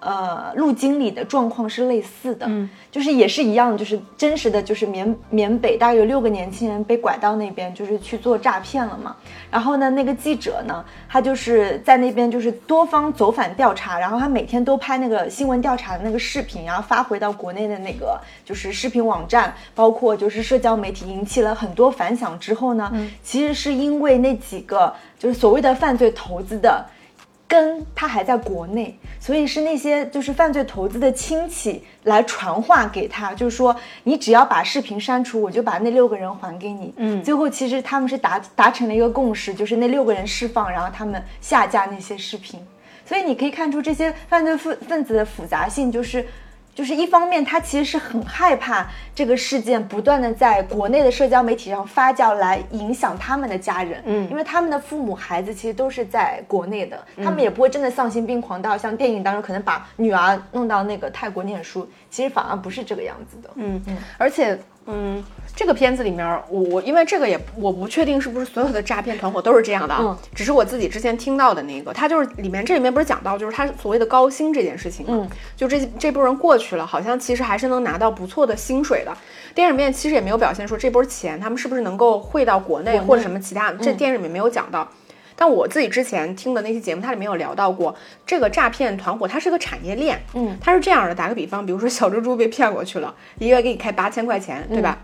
呃，陆经理的状况是类似的，嗯，就是也是一样，就是真实的，就是缅缅北大概有六个年轻人被拐到那边，就是去做诈骗了嘛。然后呢，那个记者呢，他就是在那边就是多方走访调查，然后他每天都拍那个新闻调查的那个视频，然后发回到国内的那个就是视频网站，包括就是社交媒体，引起了很多反响。之后呢，其实是因为那几个就是所谓的犯罪投资的。跟他还在国内，所以是那些就是犯罪投资的亲戚来传话给他，就是说你只要把视频删除，我就把那六个人还给你。嗯，最后其实他们是达达成了一个共识，就是那六个人释放，然后他们下架那些视频。所以你可以看出这些犯罪分分子的复杂性，就是。就是一方面，他其实是很害怕这个事件不断的在国内的社交媒体上发酵，来影响他们的家人。嗯，因为他们的父母、孩子其实都是在国内的，他们也不会真的丧心病狂到像电影当中可能把女儿弄到那个泰国念书，其实反而不是这个样子的。嗯嗯，而且嗯，这个片子里面，我我因为这个也我不确定是不是所有的诈骗团伙都是这样的啊，嗯只是我自己之前听到的那个，他就是里面这里面不是讲到就是他所谓的高薪这件事情嘛，嗯，就这这波人过去了，好像其实还是能拿到不错的薪水的。电影里面其实也没有表现说这波钱他们是不是能够汇到国内国内或者什么其他，这电影里面没有讲到。但我自己之前听的那些节目，它里面有聊到过，这个诈骗团伙它是个产业链，嗯，它是这样的。打个比方，比如说小猪猪被骗过去了，一个月给你开八千块钱，对吧？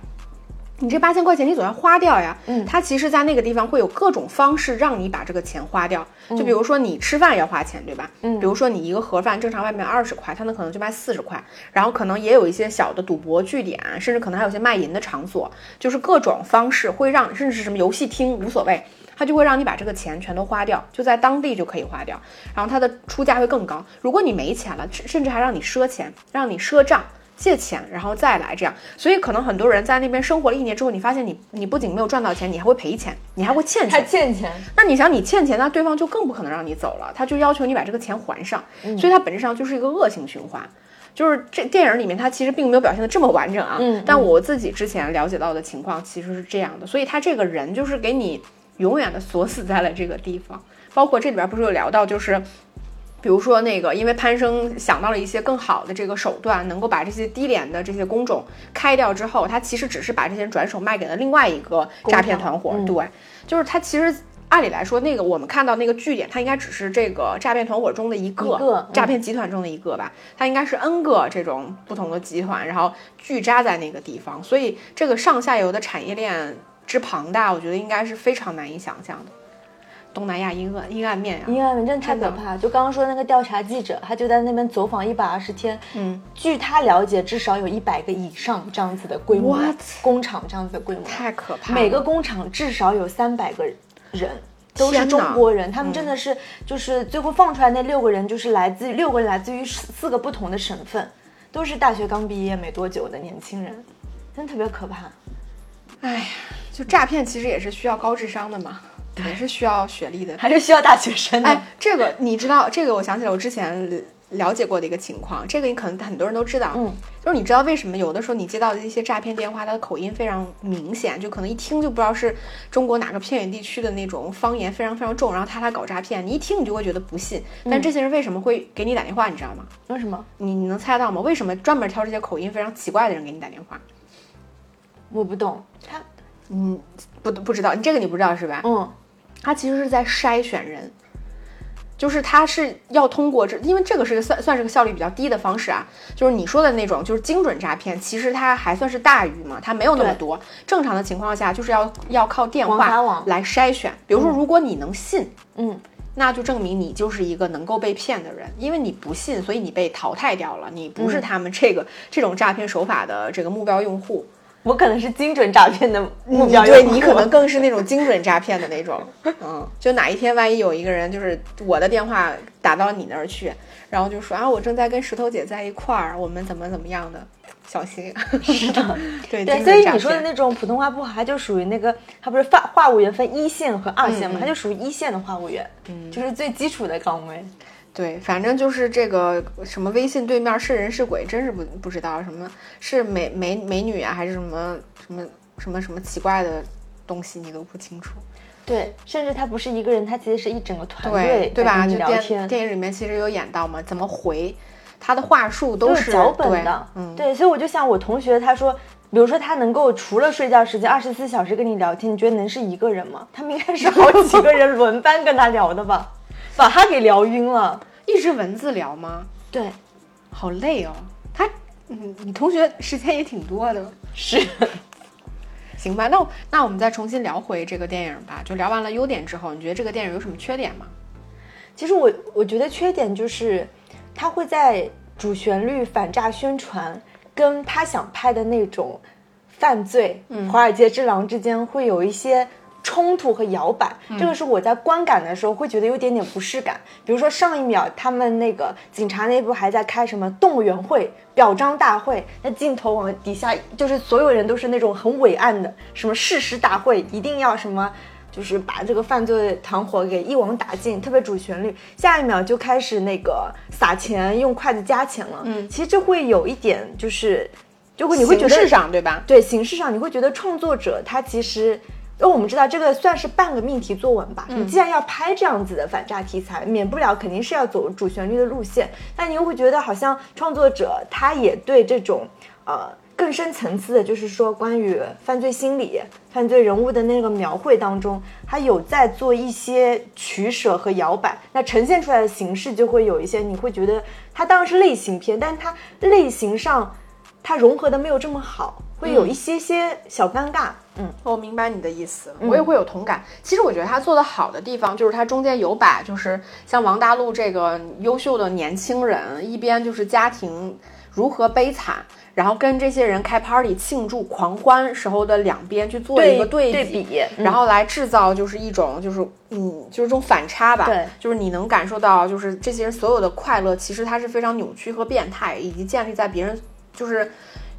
你这八千块钱你总要花掉呀，嗯它其实，在那个地方会有各种方式让你把这个钱花掉。就比如说你吃饭要花钱，对吧？嗯比如说你一个盒饭正常外面二十块，它那可能就卖四十块。然后可能也有一些小的赌博据点，甚至可能还有一些卖淫的场所，就是各种方式会让，甚至是什么游戏厅无所谓，它就会让你把这个钱全都花掉，就在当地就可以花掉。然后他的出价会更高。如果你没钱了，甚至还让你赊钱，让你赊账。借钱，然后再来这样，所以可能很多人在那边生活了一年之后，你发现你你不仅没有赚到钱，你还会赔钱，你还会欠还钱。欠钱，那你想你欠钱，那对方就更不可能让你走了，他就要求你把这个钱还上，所以它本质上就是一个恶性循环。就是这电影里面，它其实并没有表现的这么完整啊，嗯但我自己之前了解到的情况其实是这样的，所以他这个人就是给你永远的锁死在了这个地方。包括这里边不是有聊到，就是比如说那个，因为潘生想到了一些更好的这个手段，能够把这些低廉的这些工种开掉之后，他其实只是把这些人转手卖给了另外一个诈骗团伙。嗯对，就是他其实。按理来说，那个我们看到那个据点，它应该只是这个诈骗团伙中的一个，一个嗯诈骗集团中的一个吧。它应该是 N 个这种不同的集团，然后聚扎在那个地方，所以这个上下游的产业链之庞大，我觉得应该是非常难以想象的。东南亚阴暗阴暗面呀、阴暗面真的太可怕。就刚刚说那个调查记者，他就在那边走访一百二十天，嗯，据他了解，至少有一百个以上这样子的规模 What？工厂这样子的规模，太可怕了。每个工厂至少有三百个人。都是中国人，他们真的是就是最后放出来那六个人，就是来自六个人来自于四四个不同的省份，都是大学刚毕业没多久的年轻人，真的特别可怕。哎呀，就诈骗其实也是需要高智商的嘛，也是需要学历的。还是需要大学生的。哎，这个你知道，这个我想起来我之前了解过的一个情况，这个你可能很多人都知道，嗯，就是你知道为什么有的时候你接到的一些诈骗电话，它的口音非常明显，就可能一听就不知道是中国哪个偏远地区的那种方言非常非常重，然后他来搞诈骗，你一听你就会觉得不信。但这些人为什么会给你打电话，你知道吗？为什么？你你能猜到吗？为什么专门挑这些口音非常奇怪的人给你打电话？我不懂。他嗯，不不知道，你这个你不知道是吧？嗯，他其实是在筛选人，就是他是要通过这，因为这个是个算算是个效率比较低的方式啊。就是你说的那种，就是精准诈骗，其实它还算是大鱼嘛，它没有那么多。正常的情况下，就是要要靠电话来筛选。比如说，如果你能信，嗯，那就证明你就是一个能够被骗的人，因为你不信，所以你被淘汰掉了，你不是他们这个、这种诈骗手法的这个目标用户。我可能是精准诈骗的目标对你可能更是那种精准诈骗的那种，嗯，就哪一天万一有一个人就是我的电话打到你那儿去，然后就说啊，我正在跟石头姐在一块儿，我们怎么怎么样的，小心。是的，对所以你说的那种普通话不好，它就属于那个，它不是话话务员分一线和二线嘛，嗯嗯。它就属于一线的话务员，嗯，就是最基础的岗位。对，反正就是这个什么微信对面是人是鬼，真是不不知道什么是美美美女啊，还是什么什么什么什么奇怪的东西，你都不清楚。对，甚至他不是一个人，他其实是一整个团队对吧？就电你聊天，电影里面其实有演到嘛，怎么回，他的话术都是脚本的，嗯，对，所以我就想，我同学他说，比如说他能够除了睡觉时间二十四小时跟你聊天，你觉得能是一个人吗？他们应该是好几个人轮班跟他聊的吧，把他给聊晕了。一直文字聊吗？对，好累哦。他，嗯，你同学时间也挺多的。是，行吧，那我那我们再重新聊回这个电影吧。就聊完了优点之后，你觉得这个电影有什么缺点吗？其实我我觉得缺点就是，他会在主旋律反诈宣传跟他想拍的那种犯罪、华尔街之狼之间会有一些冲突和摇摆。这个是我在观感的时候会觉得有点点不适感。比如说上一秒他们那个警察内部还在开什么动员会、表彰大会，那镜头往底下就是所有人都是那种很伟岸的，什么誓师大会，一定要什么。就是把这个犯罪团伙给一网打尽，特别主旋律。下一秒就开始那个撒钱，用筷子夹钱了。嗯，其实这会有一点，就是，就会你会觉得形式上对吧？对形式上，你会觉得创作者他其实，因为我们知道这个算是半个命题作文吧。你既然要拍这样子的反诈题材，免不了肯定是要走主旋律的路线，但你又会觉得好像创作者他也对这种呃更深层次的，就是说关于犯罪心理、犯罪人物的那个描绘当中，他有在做一些取舍和摇摆，那呈现出来的形式就会有一些，你会觉得它当然是类型片，但是它类型上它融合的没有这么好，会有一些些小尴尬。嗯，我明白你的意思，我也会有同感。其实我觉得他做的好的地方，就是他中间有把，就是像王大陆这个优秀的年轻人，一边就是家庭如何悲惨，然后跟这些人开 party 庆祝狂欢时候的两边去做一个对比，对比嗯然后来制造就是一种就是嗯就是这种反差吧，对，就是你能感受到就是这些人所有的快乐，其实它是非常扭曲和变态，以及建立在别人就是。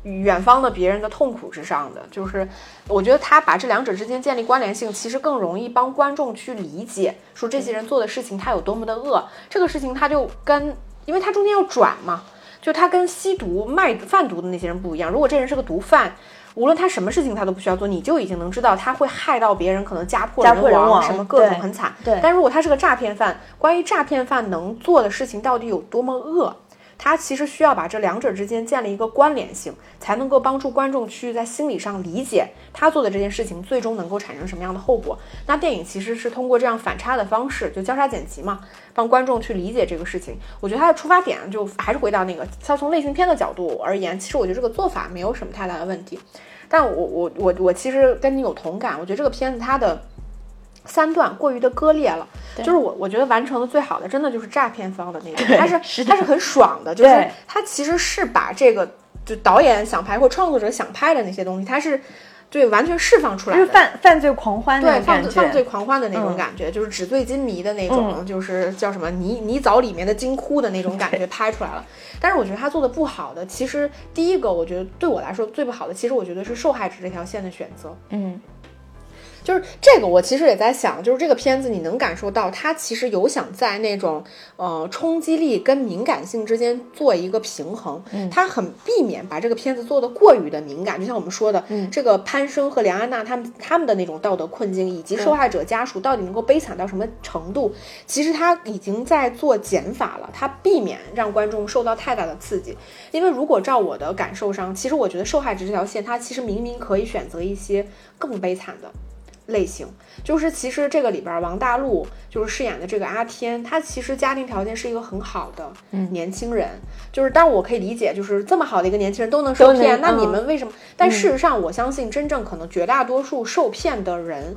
远方的别人的痛苦之上的，就是我觉得他把这两者之间建立关联性，其实更容易帮观众去理解，说这些人做的事情他有多么的恶。这个事情他就跟，因为他中间要转嘛，就他跟吸毒卖贩毒的那些人不一样。如果这人是个毒贩，无论他什么事情他都不需要做，你就已经能知道他会害到别人，可能家破人亡什么各种很惨。对但如果他是个诈骗犯，关于诈骗犯能做的事情到底有多么恶？他其实需要把这两者之间建立一个关联性，才能够帮助观众去在心理上理解他做的这件事情最终能够产生什么样的后果。那电影其实是通过这样反差的方式，就交叉剪辑嘛，帮观众去理解这个事情。我觉得他的出发点就还是回到那个，他从类型片的角度而言，其实我觉得这个做法没有什么太大的问题。但我我我我其实跟你有同感，我觉得这个片子它的。三段过于的割裂了，就是我我觉得完成的最好的，真的就是诈骗方的那个，他是是的。它是很爽的，就是对。它其实是把这个就导演想拍或创作者想拍的那些东西，他是对完全释放出来就是。犯犯罪狂欢那对犯罪犯罪狂欢的那种嗯。感觉，就是纸醉金迷的那种，就是叫什么泥泥沼里面的金窟的那种感觉拍出来了。但是我觉得他做的不好的，其实第一个我觉得对我来说最不好的，其实我觉得是受害者这条线的选择。嗯，就是这个，我其实也在想，就是这个片子，你能感受到它其实有想在那种呃冲击力跟敏感性之间做一个平衡，嗯，它很避免把这个片子做的过于的敏感，就像我们说的，嗯，这个潘生和梁安娜他们他们的那种道德困境，以及受害者家属到底能够悲惨到什么程度，其实他已经在做减法了，他避免让观众受到太大的刺激，因为如果照我的感受上，其实我觉得受害者这条线，它其实明明可以选择一些更悲惨的。类型就是其实这个里边王大陆就是饰演的这个阿天，他其实家庭条件是一个很好的年轻人，就是当然我可以理解，就是这么好的一个年轻人都能受骗，那你们为什么？但事实上，我相信真正可能绝大多数受骗的人。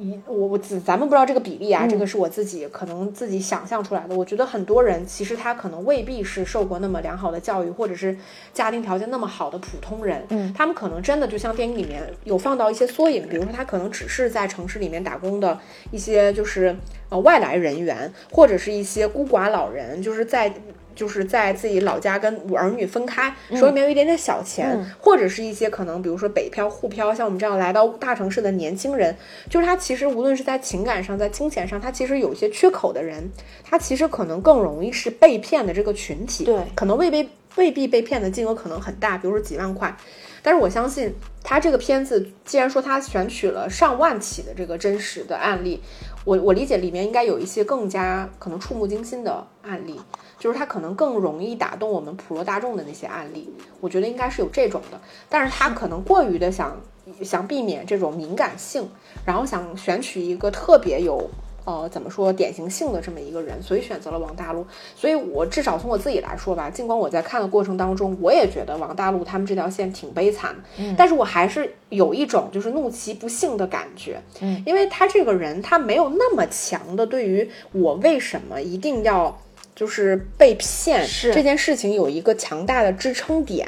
一我我咱咱们不知道这个比例啊，这个是我自己可能自己想象出来的。我觉得很多人其实他可能未必是受过那么良好的教育，或者是家庭条件那么好的普通人。嗯，他们可能真的就像电影里面有放到一些缩影，比如说他可能只是在城市里面打工的一些就是呃外来人员，或者是一些孤寡老人，就是在。就是在自己老家跟儿女分开，手里面有一点点小钱，或者是一些可能，比如说北漂、沪漂，像我们这样来到大城市的年轻人，就是他其实无论是在情感上，在金钱上，他其实有一些缺口的人，他其实可能更容易是被骗的这个群体。对，可能未必未必被骗的金额可能很大，比如说几万块，但是我相信他这个片子，既然说他选取了上万起的这个真实的案例，我我理解里面应该有一些更加可能触目惊心的案例。就是它可能更容易打动我们普罗大众的那些案例，我觉得应该是有这种的，但是他可能过于的想想避免这种敏感性，然后想选取一个特别有呃怎么说典型性的这么一个人，所以选择了王大陆。所以我至少从我自己来说吧，尽管我在看的过程当中，我也觉得王大陆他们这条线挺悲惨，嗯，但是我还是有一种就是怒其不幸的感觉，嗯，因为他这个人他没有那么强的对于我为什么一定要。就是被骗这件事情有一个强大的支撑点，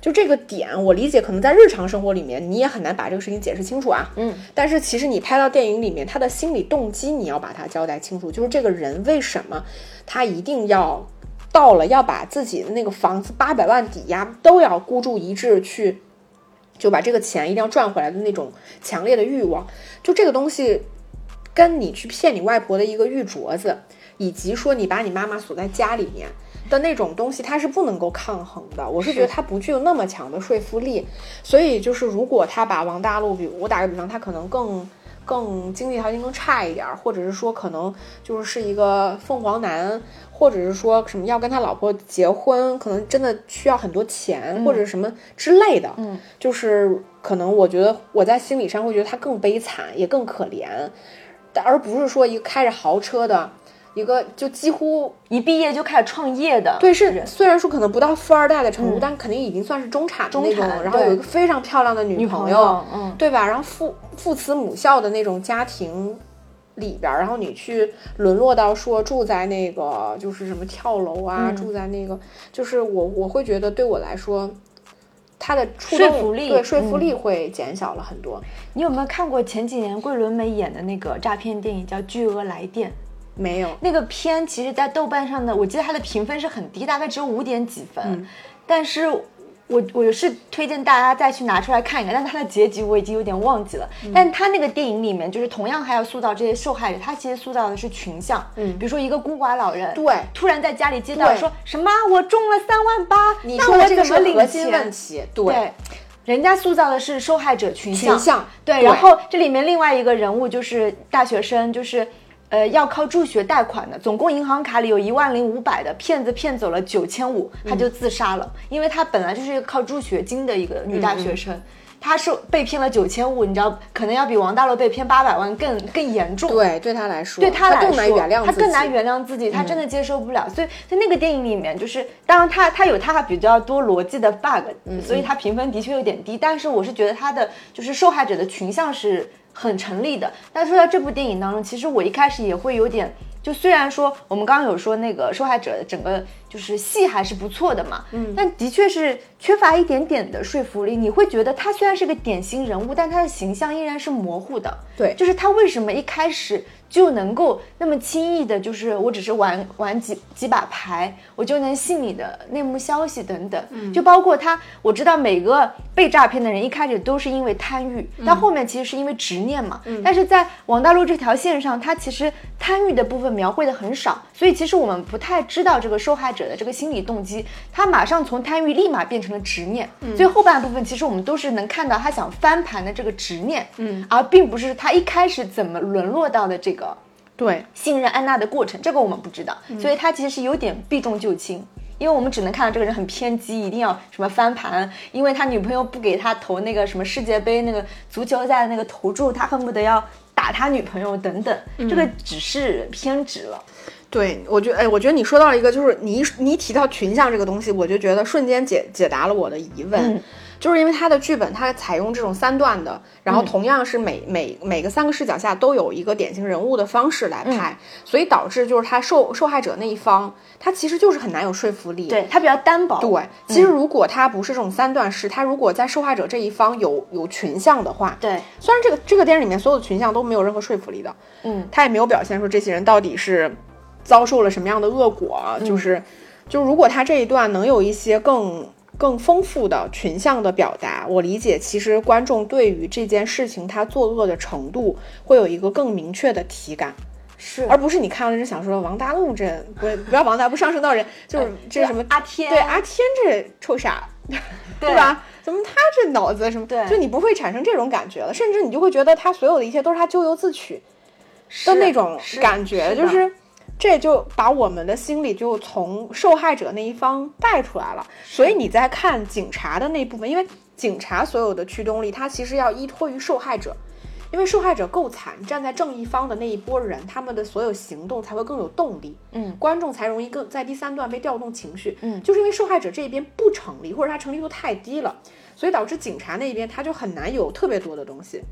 就这个点，我理解可能在日常生活里面你也很难把这个事情解释清楚啊。嗯，但是其实你拍到电影里面，他的心理动机你要把它交代清楚，就是这个人为什么他一定要到了要把自己的那个房子八百万抵押都要孤注一掷去，就把这个钱一定要赚回来的那种强烈的欲望，就这个东西跟你去骗你外婆的一个玉镯子。以及说你把你妈妈锁在家里面的那种东西，它是不能够抗衡的。我是觉得它不具有那么强的说服力。所以就是如果他把王大陆，比如我打个比方，他可能更更经济条件更差一点，或者是说可能就是是一个凤凰男，或者是说什么要跟他老婆结婚，可能真的需要很多钱或者什么之类的。嗯，就是可能我觉得我在心理上会觉得他更悲惨，也更可怜，而不是说一个开着豪车的。一个就几乎一毕业就开始创业的，对，是虽然说可能不到富二代的程度，但肯定已经算是中产的那种。然后有一个非常漂亮的女朋友，嗯，对吧？然后父父慈母孝的那种家庭里边，然后你去沦落到说住在那个就是什么跳楼啊，住在那个，就是我我会觉得对我来说，他的说服力对说服力会减小了很多。你有没有看过前几年桂纶镁演的那个诈骗电影叫《巨额来电》？没有那个片，其实，在豆瓣上的，我记得它的评分是很低，大概只有五点几分。但是，我我是推荐大家再去拿出来看一看。但它的结局我已经有点忘记了。但它那个电影里面，就是同样还要塑造这些受害者，他其实塑造的是群像。嗯，比如说一个孤寡老人，对，突然在家里接到说什么我中了三万八，你说我这个是核心问题。对，人家塑造的是受害者群像。群像对，然后这里面另外一个人物就是大学生，就是。呃，要靠助学贷款的，总共银行卡里有一万零五百的，骗子骗走了九千五，他就自杀了，因为他本来就是一个靠助学金的一个女大学生，她是被骗了九千五，你知道，可能要比王大陆被骗八百万更更严重。对，对他来说，对他来说，更难原谅他更难原谅自己，他真的接受不了。所以在那个电影里面，就是当然他他有他比较多逻辑的 bug，所以他评分的确有点低。但是我是觉得他的就是受害者的群像是。很成立的，但说到这部电影当中，其实我一开始也会有点就虽然说我们刚刚有说那个受害者的整个就是戏还是不错的嘛，嗯，但的确是缺乏一点点的说服力。你会觉得他虽然是个典型人物，但他的形象依然是模糊的。对就是他为什么一开始就能够那么轻易的，就是我只是玩玩几几把牌，我就能信你的内幕消息等等。嗯就包括他，我知道每个被诈骗的人一开始都是因为贪欲，但后面其实是因为执念嘛。嗯但是在王大陆这条线上，他其实贪欲的部分描绘的很少，所以其实我们不太知道这个受害者的这个心理动机。他马上从贪欲立马变成了执念，所以后半部分其实我们都是能看到他想翻盘的这个执念，嗯，而并不是他一开始怎么沦落到的这个。对，信任安娜的过程，这个我们不知道，所以他其实是有点避重就轻，因为我们只能看到这个人很偏激，一定要什么翻盘，因为他女朋友不给他投那个什么世界杯那个足球赛的那个投注，他恨不得要打他女朋友等等，这个只是偏执了。对，我觉得，哎，我觉得你说到了一个，就是你一你一提到群像这个东西，我就觉得瞬间解解答了我的疑问，就是因为他的剧本它采用这种三段的，然后同样是每每每个三个视角下都有一个典型人物的方式来拍，所以导致就是他受受害者那一方，他其实就是很难有说服力，对他比较单薄。对，其实如果他不是这种三段式，他如果在受害者这一方有有群像的话，对，虽然这个这个电影里面所有的群像都没有任何说服力的，嗯，他也没有表现出这些人到底是遭受了什么样的恶果，就是就如果他这一段能有一些更更丰富的群像的表达，我理解其实观众对于这件事情他作恶的程度会有一个更明确的体感。是而不是你看到这想说王大陆这不不要王大不上升到人，就是这什么阿天对阿天这臭傻，对吧？怎么他这脑子什么？对就你不会产生这种感觉了，甚至你就会觉得他所有的一切都是他咎由自取的那种感觉，就是这就把我们的心理就从受害者那一方带出来了。所以你在看警察的那部分，因为警察所有的驱动力，它其实要依托于受害者。因为受害者够惨，站在正义方的那一波人，他们的所有行动才会更有动力，嗯。观众才容易更在第三段被调动情绪，嗯。就是因为受害者这一边不成立，或者他成立度太低了，所以导致警察那一边他就很难有特别多的东西，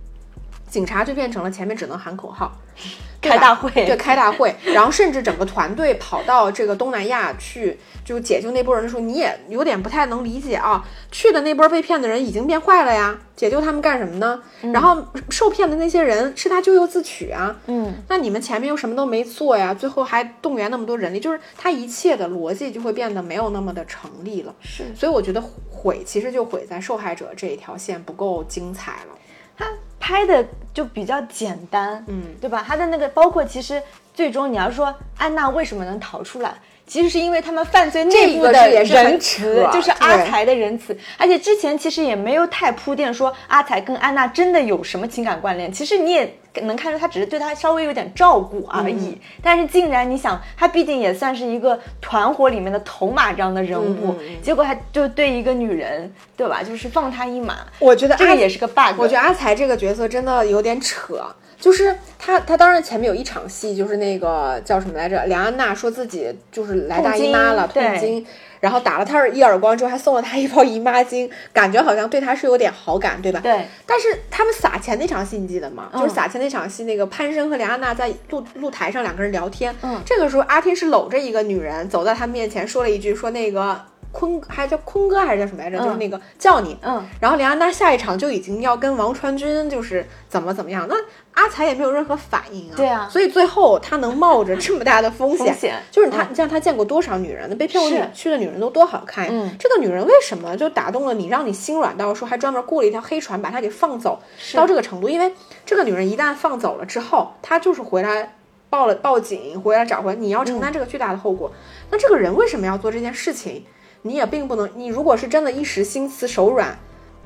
警察就变成了前面只能喊口号，开大会对，开大会，然后甚至整个团队跑到这个东南亚去，就解救那波人的时候，你也有点不太能理解啊。去的那波被骗的人已经变坏了呀，解救他们干什么呢？然后受骗的那些人是他咎由自取啊。嗯，那你们前面又什么都没做呀，最后还动员那么多人力，就是他一切的逻辑就会变得没有那么的成立了。是所以我觉得毁其实就毁在受害者这一条线不够精彩了。他拍的就比较简单，嗯对吧？他的那个包括其实最终你要说安娜为什么能逃出来，其实是因为他们犯罪内部的仁慈，就是阿才的仁慈。而且之前其实也没有太铺垫说阿才跟安娜真的有什么情感关联，其实你也。能看出他只是对她稍微有点照顾而已，嗯但是竟然你想，他毕竟也算是一个团伙里面的头马这样的人物，结果还就对一个女人，对吧？就是放他一马，我觉得阿这个也是个 bug。我觉得阿才这个角色真的有点扯，就是他，他当然前面有一场戏，就是那个叫什么来着？梁安娜说自己就是来大姨妈了，痛经痛经，然后打了他一耳光之后，还送了他一包姨妈巾，感觉好像对他是有点好感，对吧？。对，但是他们撒钱那场戏你记得吗？嗯就是撒钱那场戏，那个潘生和梁安娜在露露台上两个人聊天，嗯这个时候阿天是搂着一个女人走在他面前，说了一句说那个坤还叫坤哥还是叫什么来着？就是那个叫你，嗯，然后李安娜下一场就已经要跟王传君就是怎么怎么样，那阿才也没有任何反应啊。对啊所以最后他能冒着这么大的风险，风险就是他，嗯你像他见过多少女人呢？被骗过去的女人都多好看呀。嗯这个女人为什么就打动了你，让你心软到说还专门雇了一条黑船把她给放走到这个程度？因为这个女人一旦放走了之后，她就是回来。报了报警，回来找回来，你要承担这个巨大的后果。那这个人为什么要做这件事情？你也并不能，你如果是真的一时心慈手软，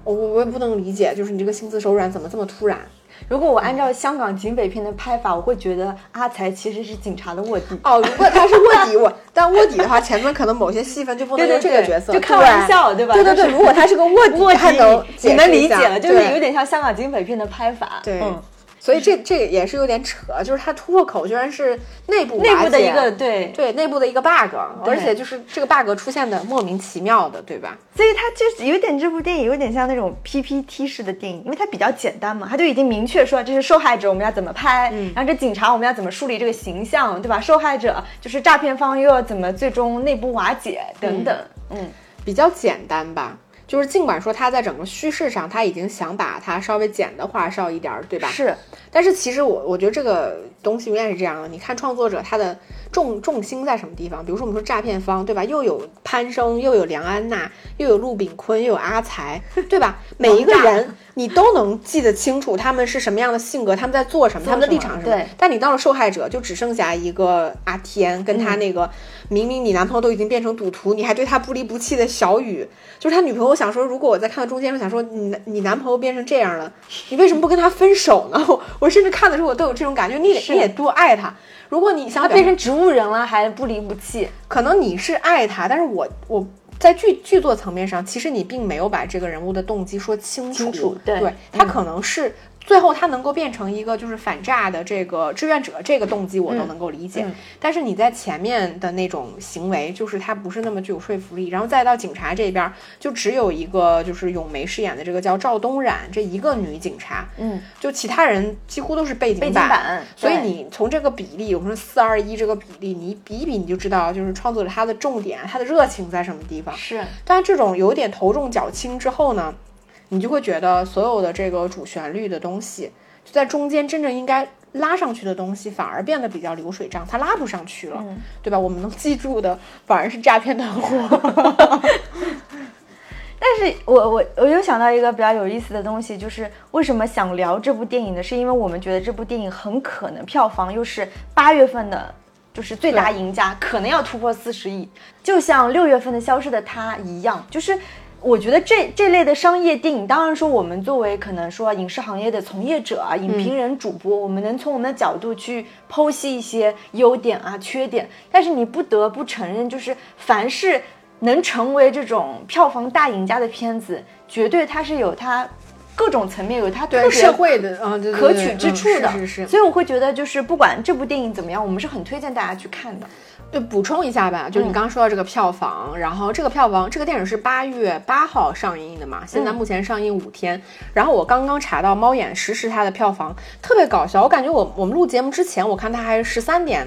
我我我也不能理解，就是你这个心慈手软怎么这么突然？如果我按照香港警匪片的拍法，我会觉得阿才其实是警察的卧底。哦，如果他是卧底，我但卧底的话，前面可能某些戏份就不能用这个角色，就开玩笑，对吧？对对对，如果他是个卧底，卧能你能理解了，了，就是有点像香港警匪片的拍法。对嗯，所以这这个也是有点扯，就是它突破口居然是内部内部的一个对对内部的一个 bug，而且就是这个 bug 出现的莫名其妙的，对吧？所以它就是有点这部电影有点像那种 PPT 式的电影，因为它比较简单嘛，它就已经明确说这是受害者，我们要怎么拍，嗯然后这警察我们要怎么树立这个形象，对吧？受害者就是诈骗方又要怎么最终内部瓦解等等，嗯比较简单吧。就是尽管说他在整个叙事上他已经想把它稍微剪的花哨一点儿，对吧？是但是其实我我觉得这个东西永远是这样的。你看创作者他的重重心在什么地方？比如说我们说诈骗方，对吧？又有潘生，又有梁安娜，又有陆炳坤，又有阿才，对吧？每一个人你都能记得清楚他们是什么样的性格，他们在做什么，做他们的立场是什么。对但你到了受害者，就只剩下一个阿天跟嗯他那个、明明你男朋友都已经变成赌徒，你还对他不离不弃的小雨，就是他女朋友想说，如果我在看到中间，我想说你你男朋友变成这样了，你为什么不跟他分手呢？我 我甚至看的时候我都有这种感觉，你得你得多爱他。如果你想要变成植物人了还不离不弃，可能你是爱他，但是我我在剧剧作层面上，其实你并没有把这个人物的动机说清楚。清楚对。他嗯。可能是最后他能够变成一个就是反诈的这个志愿者，这个动机我都能够理解。嗯但是你在前面的那种行为，就是他不是那么具有说服力。然后再到警察这边，就只有一个就是咏梅饰演的这个叫赵东冉这一个女警察，嗯，就其他人几乎都是背景背景板所以你从这个比例，我们说四二一这个比例，你比一比，你就知道就是创作者他的重点，他的热情在什么地方。是但是这种有点头重脚轻之后呢，你就会觉得所有的这个主旋律的东西，就在中间真正应该拉上去的东西，反而变得比较流水账，它拉不上去了，嗯对吧？我们能记住的反而是诈骗团伙。但是我我我又想到一个比较有意思的东西，就是为什么想聊这部电影呢？是因为我们觉得这部电影很可能票房又是八月份的，就是最大赢家，可能要突破四十亿，就像六月份的《消失的她》一样，就是。我觉得这这类的商业电影，当然说我们作为可能说影视行业的从业者啊、影评人、主播，我们能从我们的角度去剖析一些优点啊、缺点，但是你不得不承认，就是凡是能成为这种票房大赢家的片子，绝对它是有它各种层面有它对社会的可取之处的。嗯是是是。所以我会觉得，就是不管这部电影怎么样，我们是很推荐大家去看的。对，补充一下吧，就是你刚刚说到这个票房，然后这个票房，这个电影是八月八号上映的嘛，现在目前上映五天。然后我刚刚查到猫眼实时它的票房特别搞笑，我感觉我我们录节目之前，我看它还是十三点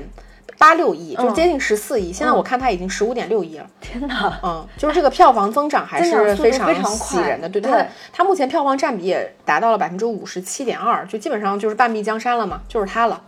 八六亿，就是接近十四亿，现在我看它已经十五点六亿了。天哪！嗯，就是这个票房增长还是非常非常快喜人的，对它的它目前票房占比也达到了百分之五十七点二，就基本上就是半壁江山了嘛，就是它了。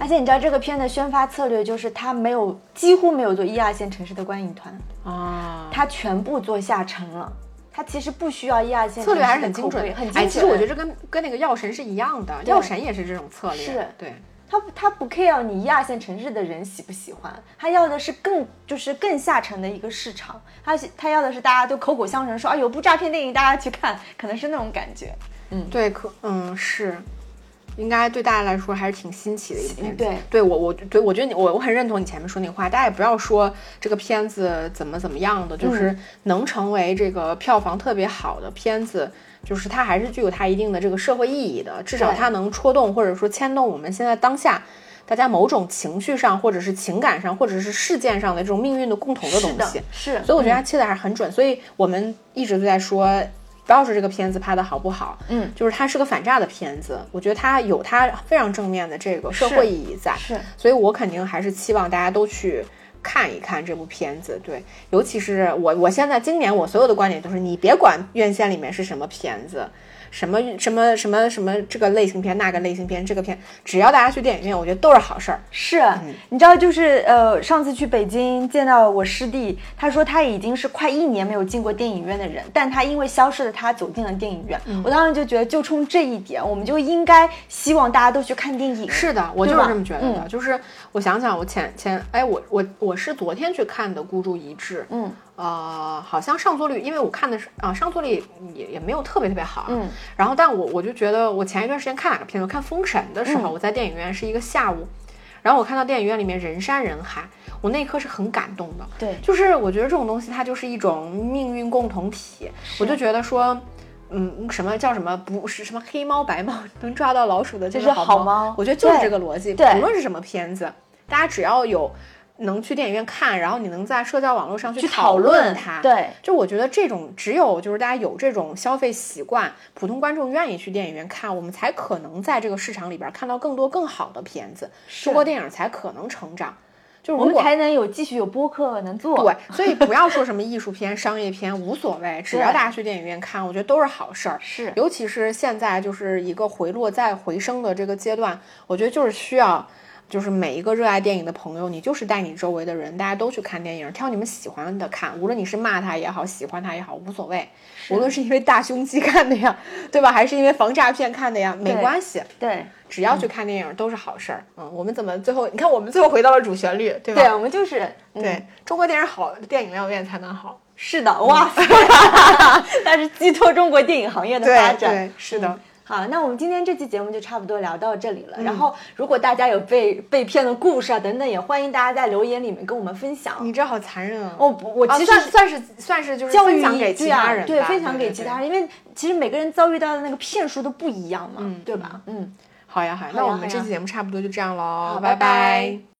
而且你知道这个片的宣发策略就是它没有几乎没有做一二线城市的观影团，啊，它全部做下沉了。它其实不需要一二线策略还是很精准碑。很精准。哎，其实我觉得这跟跟那个药神是一样的，药神也是这种策略。是。对，他他不 care 你一二线城市的人喜不喜欢，他要的是更就是更下沉的一个市场，他他要的是大家都口口相传说啊有部诈骗电影大家去看，可能是那种感觉。嗯。对，可嗯是，应该对大家来说还是挺新奇的一部片子。对对我我对我觉得你我我很认同你前面说那个话，大家也不要说这个片子怎么怎么样的，就是能成为这个票房特别好的片子。就是它还是具有它一定的这个社会意义的，至少它能戳动或者说牵动我们现在当下大家某种情绪上，或者是情感上，或者是事件上的这种命运的共同的东西。是，所以我觉得他嗯切的还是很准，所以我们一直都在说，不要说这个片子拍的好不好，嗯，就是它是个反诈的片子，我觉得它有它非常正面的这个社会意义在，是所以我肯定还是期望大家都去。看一看这部片子，对，尤其是我，我现在今年我所有的观点都是，你别管院线里面是什么片子，什么什么什么什么这个类型片那个类型片，这个片，只要大家去电影院，我觉得都是好事儿。是，你知道，就是呃，上次去北京见到我师弟，他说他已经是快一年没有进过电影院的人，但他因为消失的他走进了电影院。我当时就觉得，就冲这一点，我们就应该希望大家都去看电影。是的，我就是这么觉得的。嗯就是我想想，我前前哎，我我我是昨天去看的《孤注一掷》，嗯，呃，好像上座率，因为我看的是啊、上座率也也没有特别特别好，嗯，然后但我我就觉得，我前一段时间看哪个片子，我看《封神》的时候，嗯。我在电影院是一个下午，然后我看到电影院里面人山人海，我那一刻是很感动的，对。就是我觉得这种东西它就是一种命运共同体，我就觉得说。嗯，什么叫什么不是什么黑猫白猫能抓到老鼠的这是是好好猫。我觉得就是这个逻辑，对。无论是什么片子，大家只要有能去电影院看，然后你能在社交网络上去去讨讨论它，对，就我觉得这种只有就是大家有这种消费习惯，普通观众愿意去电影院看，我们才可能在这个市场里边看到更多更好的片子，中国电影才可能成长。就是我们才能有继续有播客能做。对，所以不要说什么艺术片、商业片无所谓，只要大家去电影院看，我觉得都是好事儿。是尤其是现在就是一个回落再回升的这个阶段，我觉得就是需要。就是每一个热爱电影的朋友，你就是带你周围的人，大家都去看电影，挑你们喜欢的看。无论你是骂他也好，喜欢他也好，无所谓。无论是因为大胸肌看的呀，对吧？还是因为防诈骗看的呀，没关系，对只要去看电影都是好事儿。嗯，我们怎么最后？你看，我们最后回到了主旋律，对吧？对，我们就是嗯对，中国电影好，电影疗院才能好。是的，哇塞，但是寄托中国电影行业的发展。对，是的。好，那我们今天这期节目就差不多聊到这里了。然后，如果大家有被被骗的故事啊等等，也欢迎大家在留言里面跟我们分享。你这好残忍啊！我，不，我啊其实算算是算是就是分享给其他人，对，分享给其他。人，因为其实每个人遭遇到的那个骗术都不一样嘛，嗯对吧？嗯，好呀好呀，好呀那我们这期节目差不多就这样喽，拜拜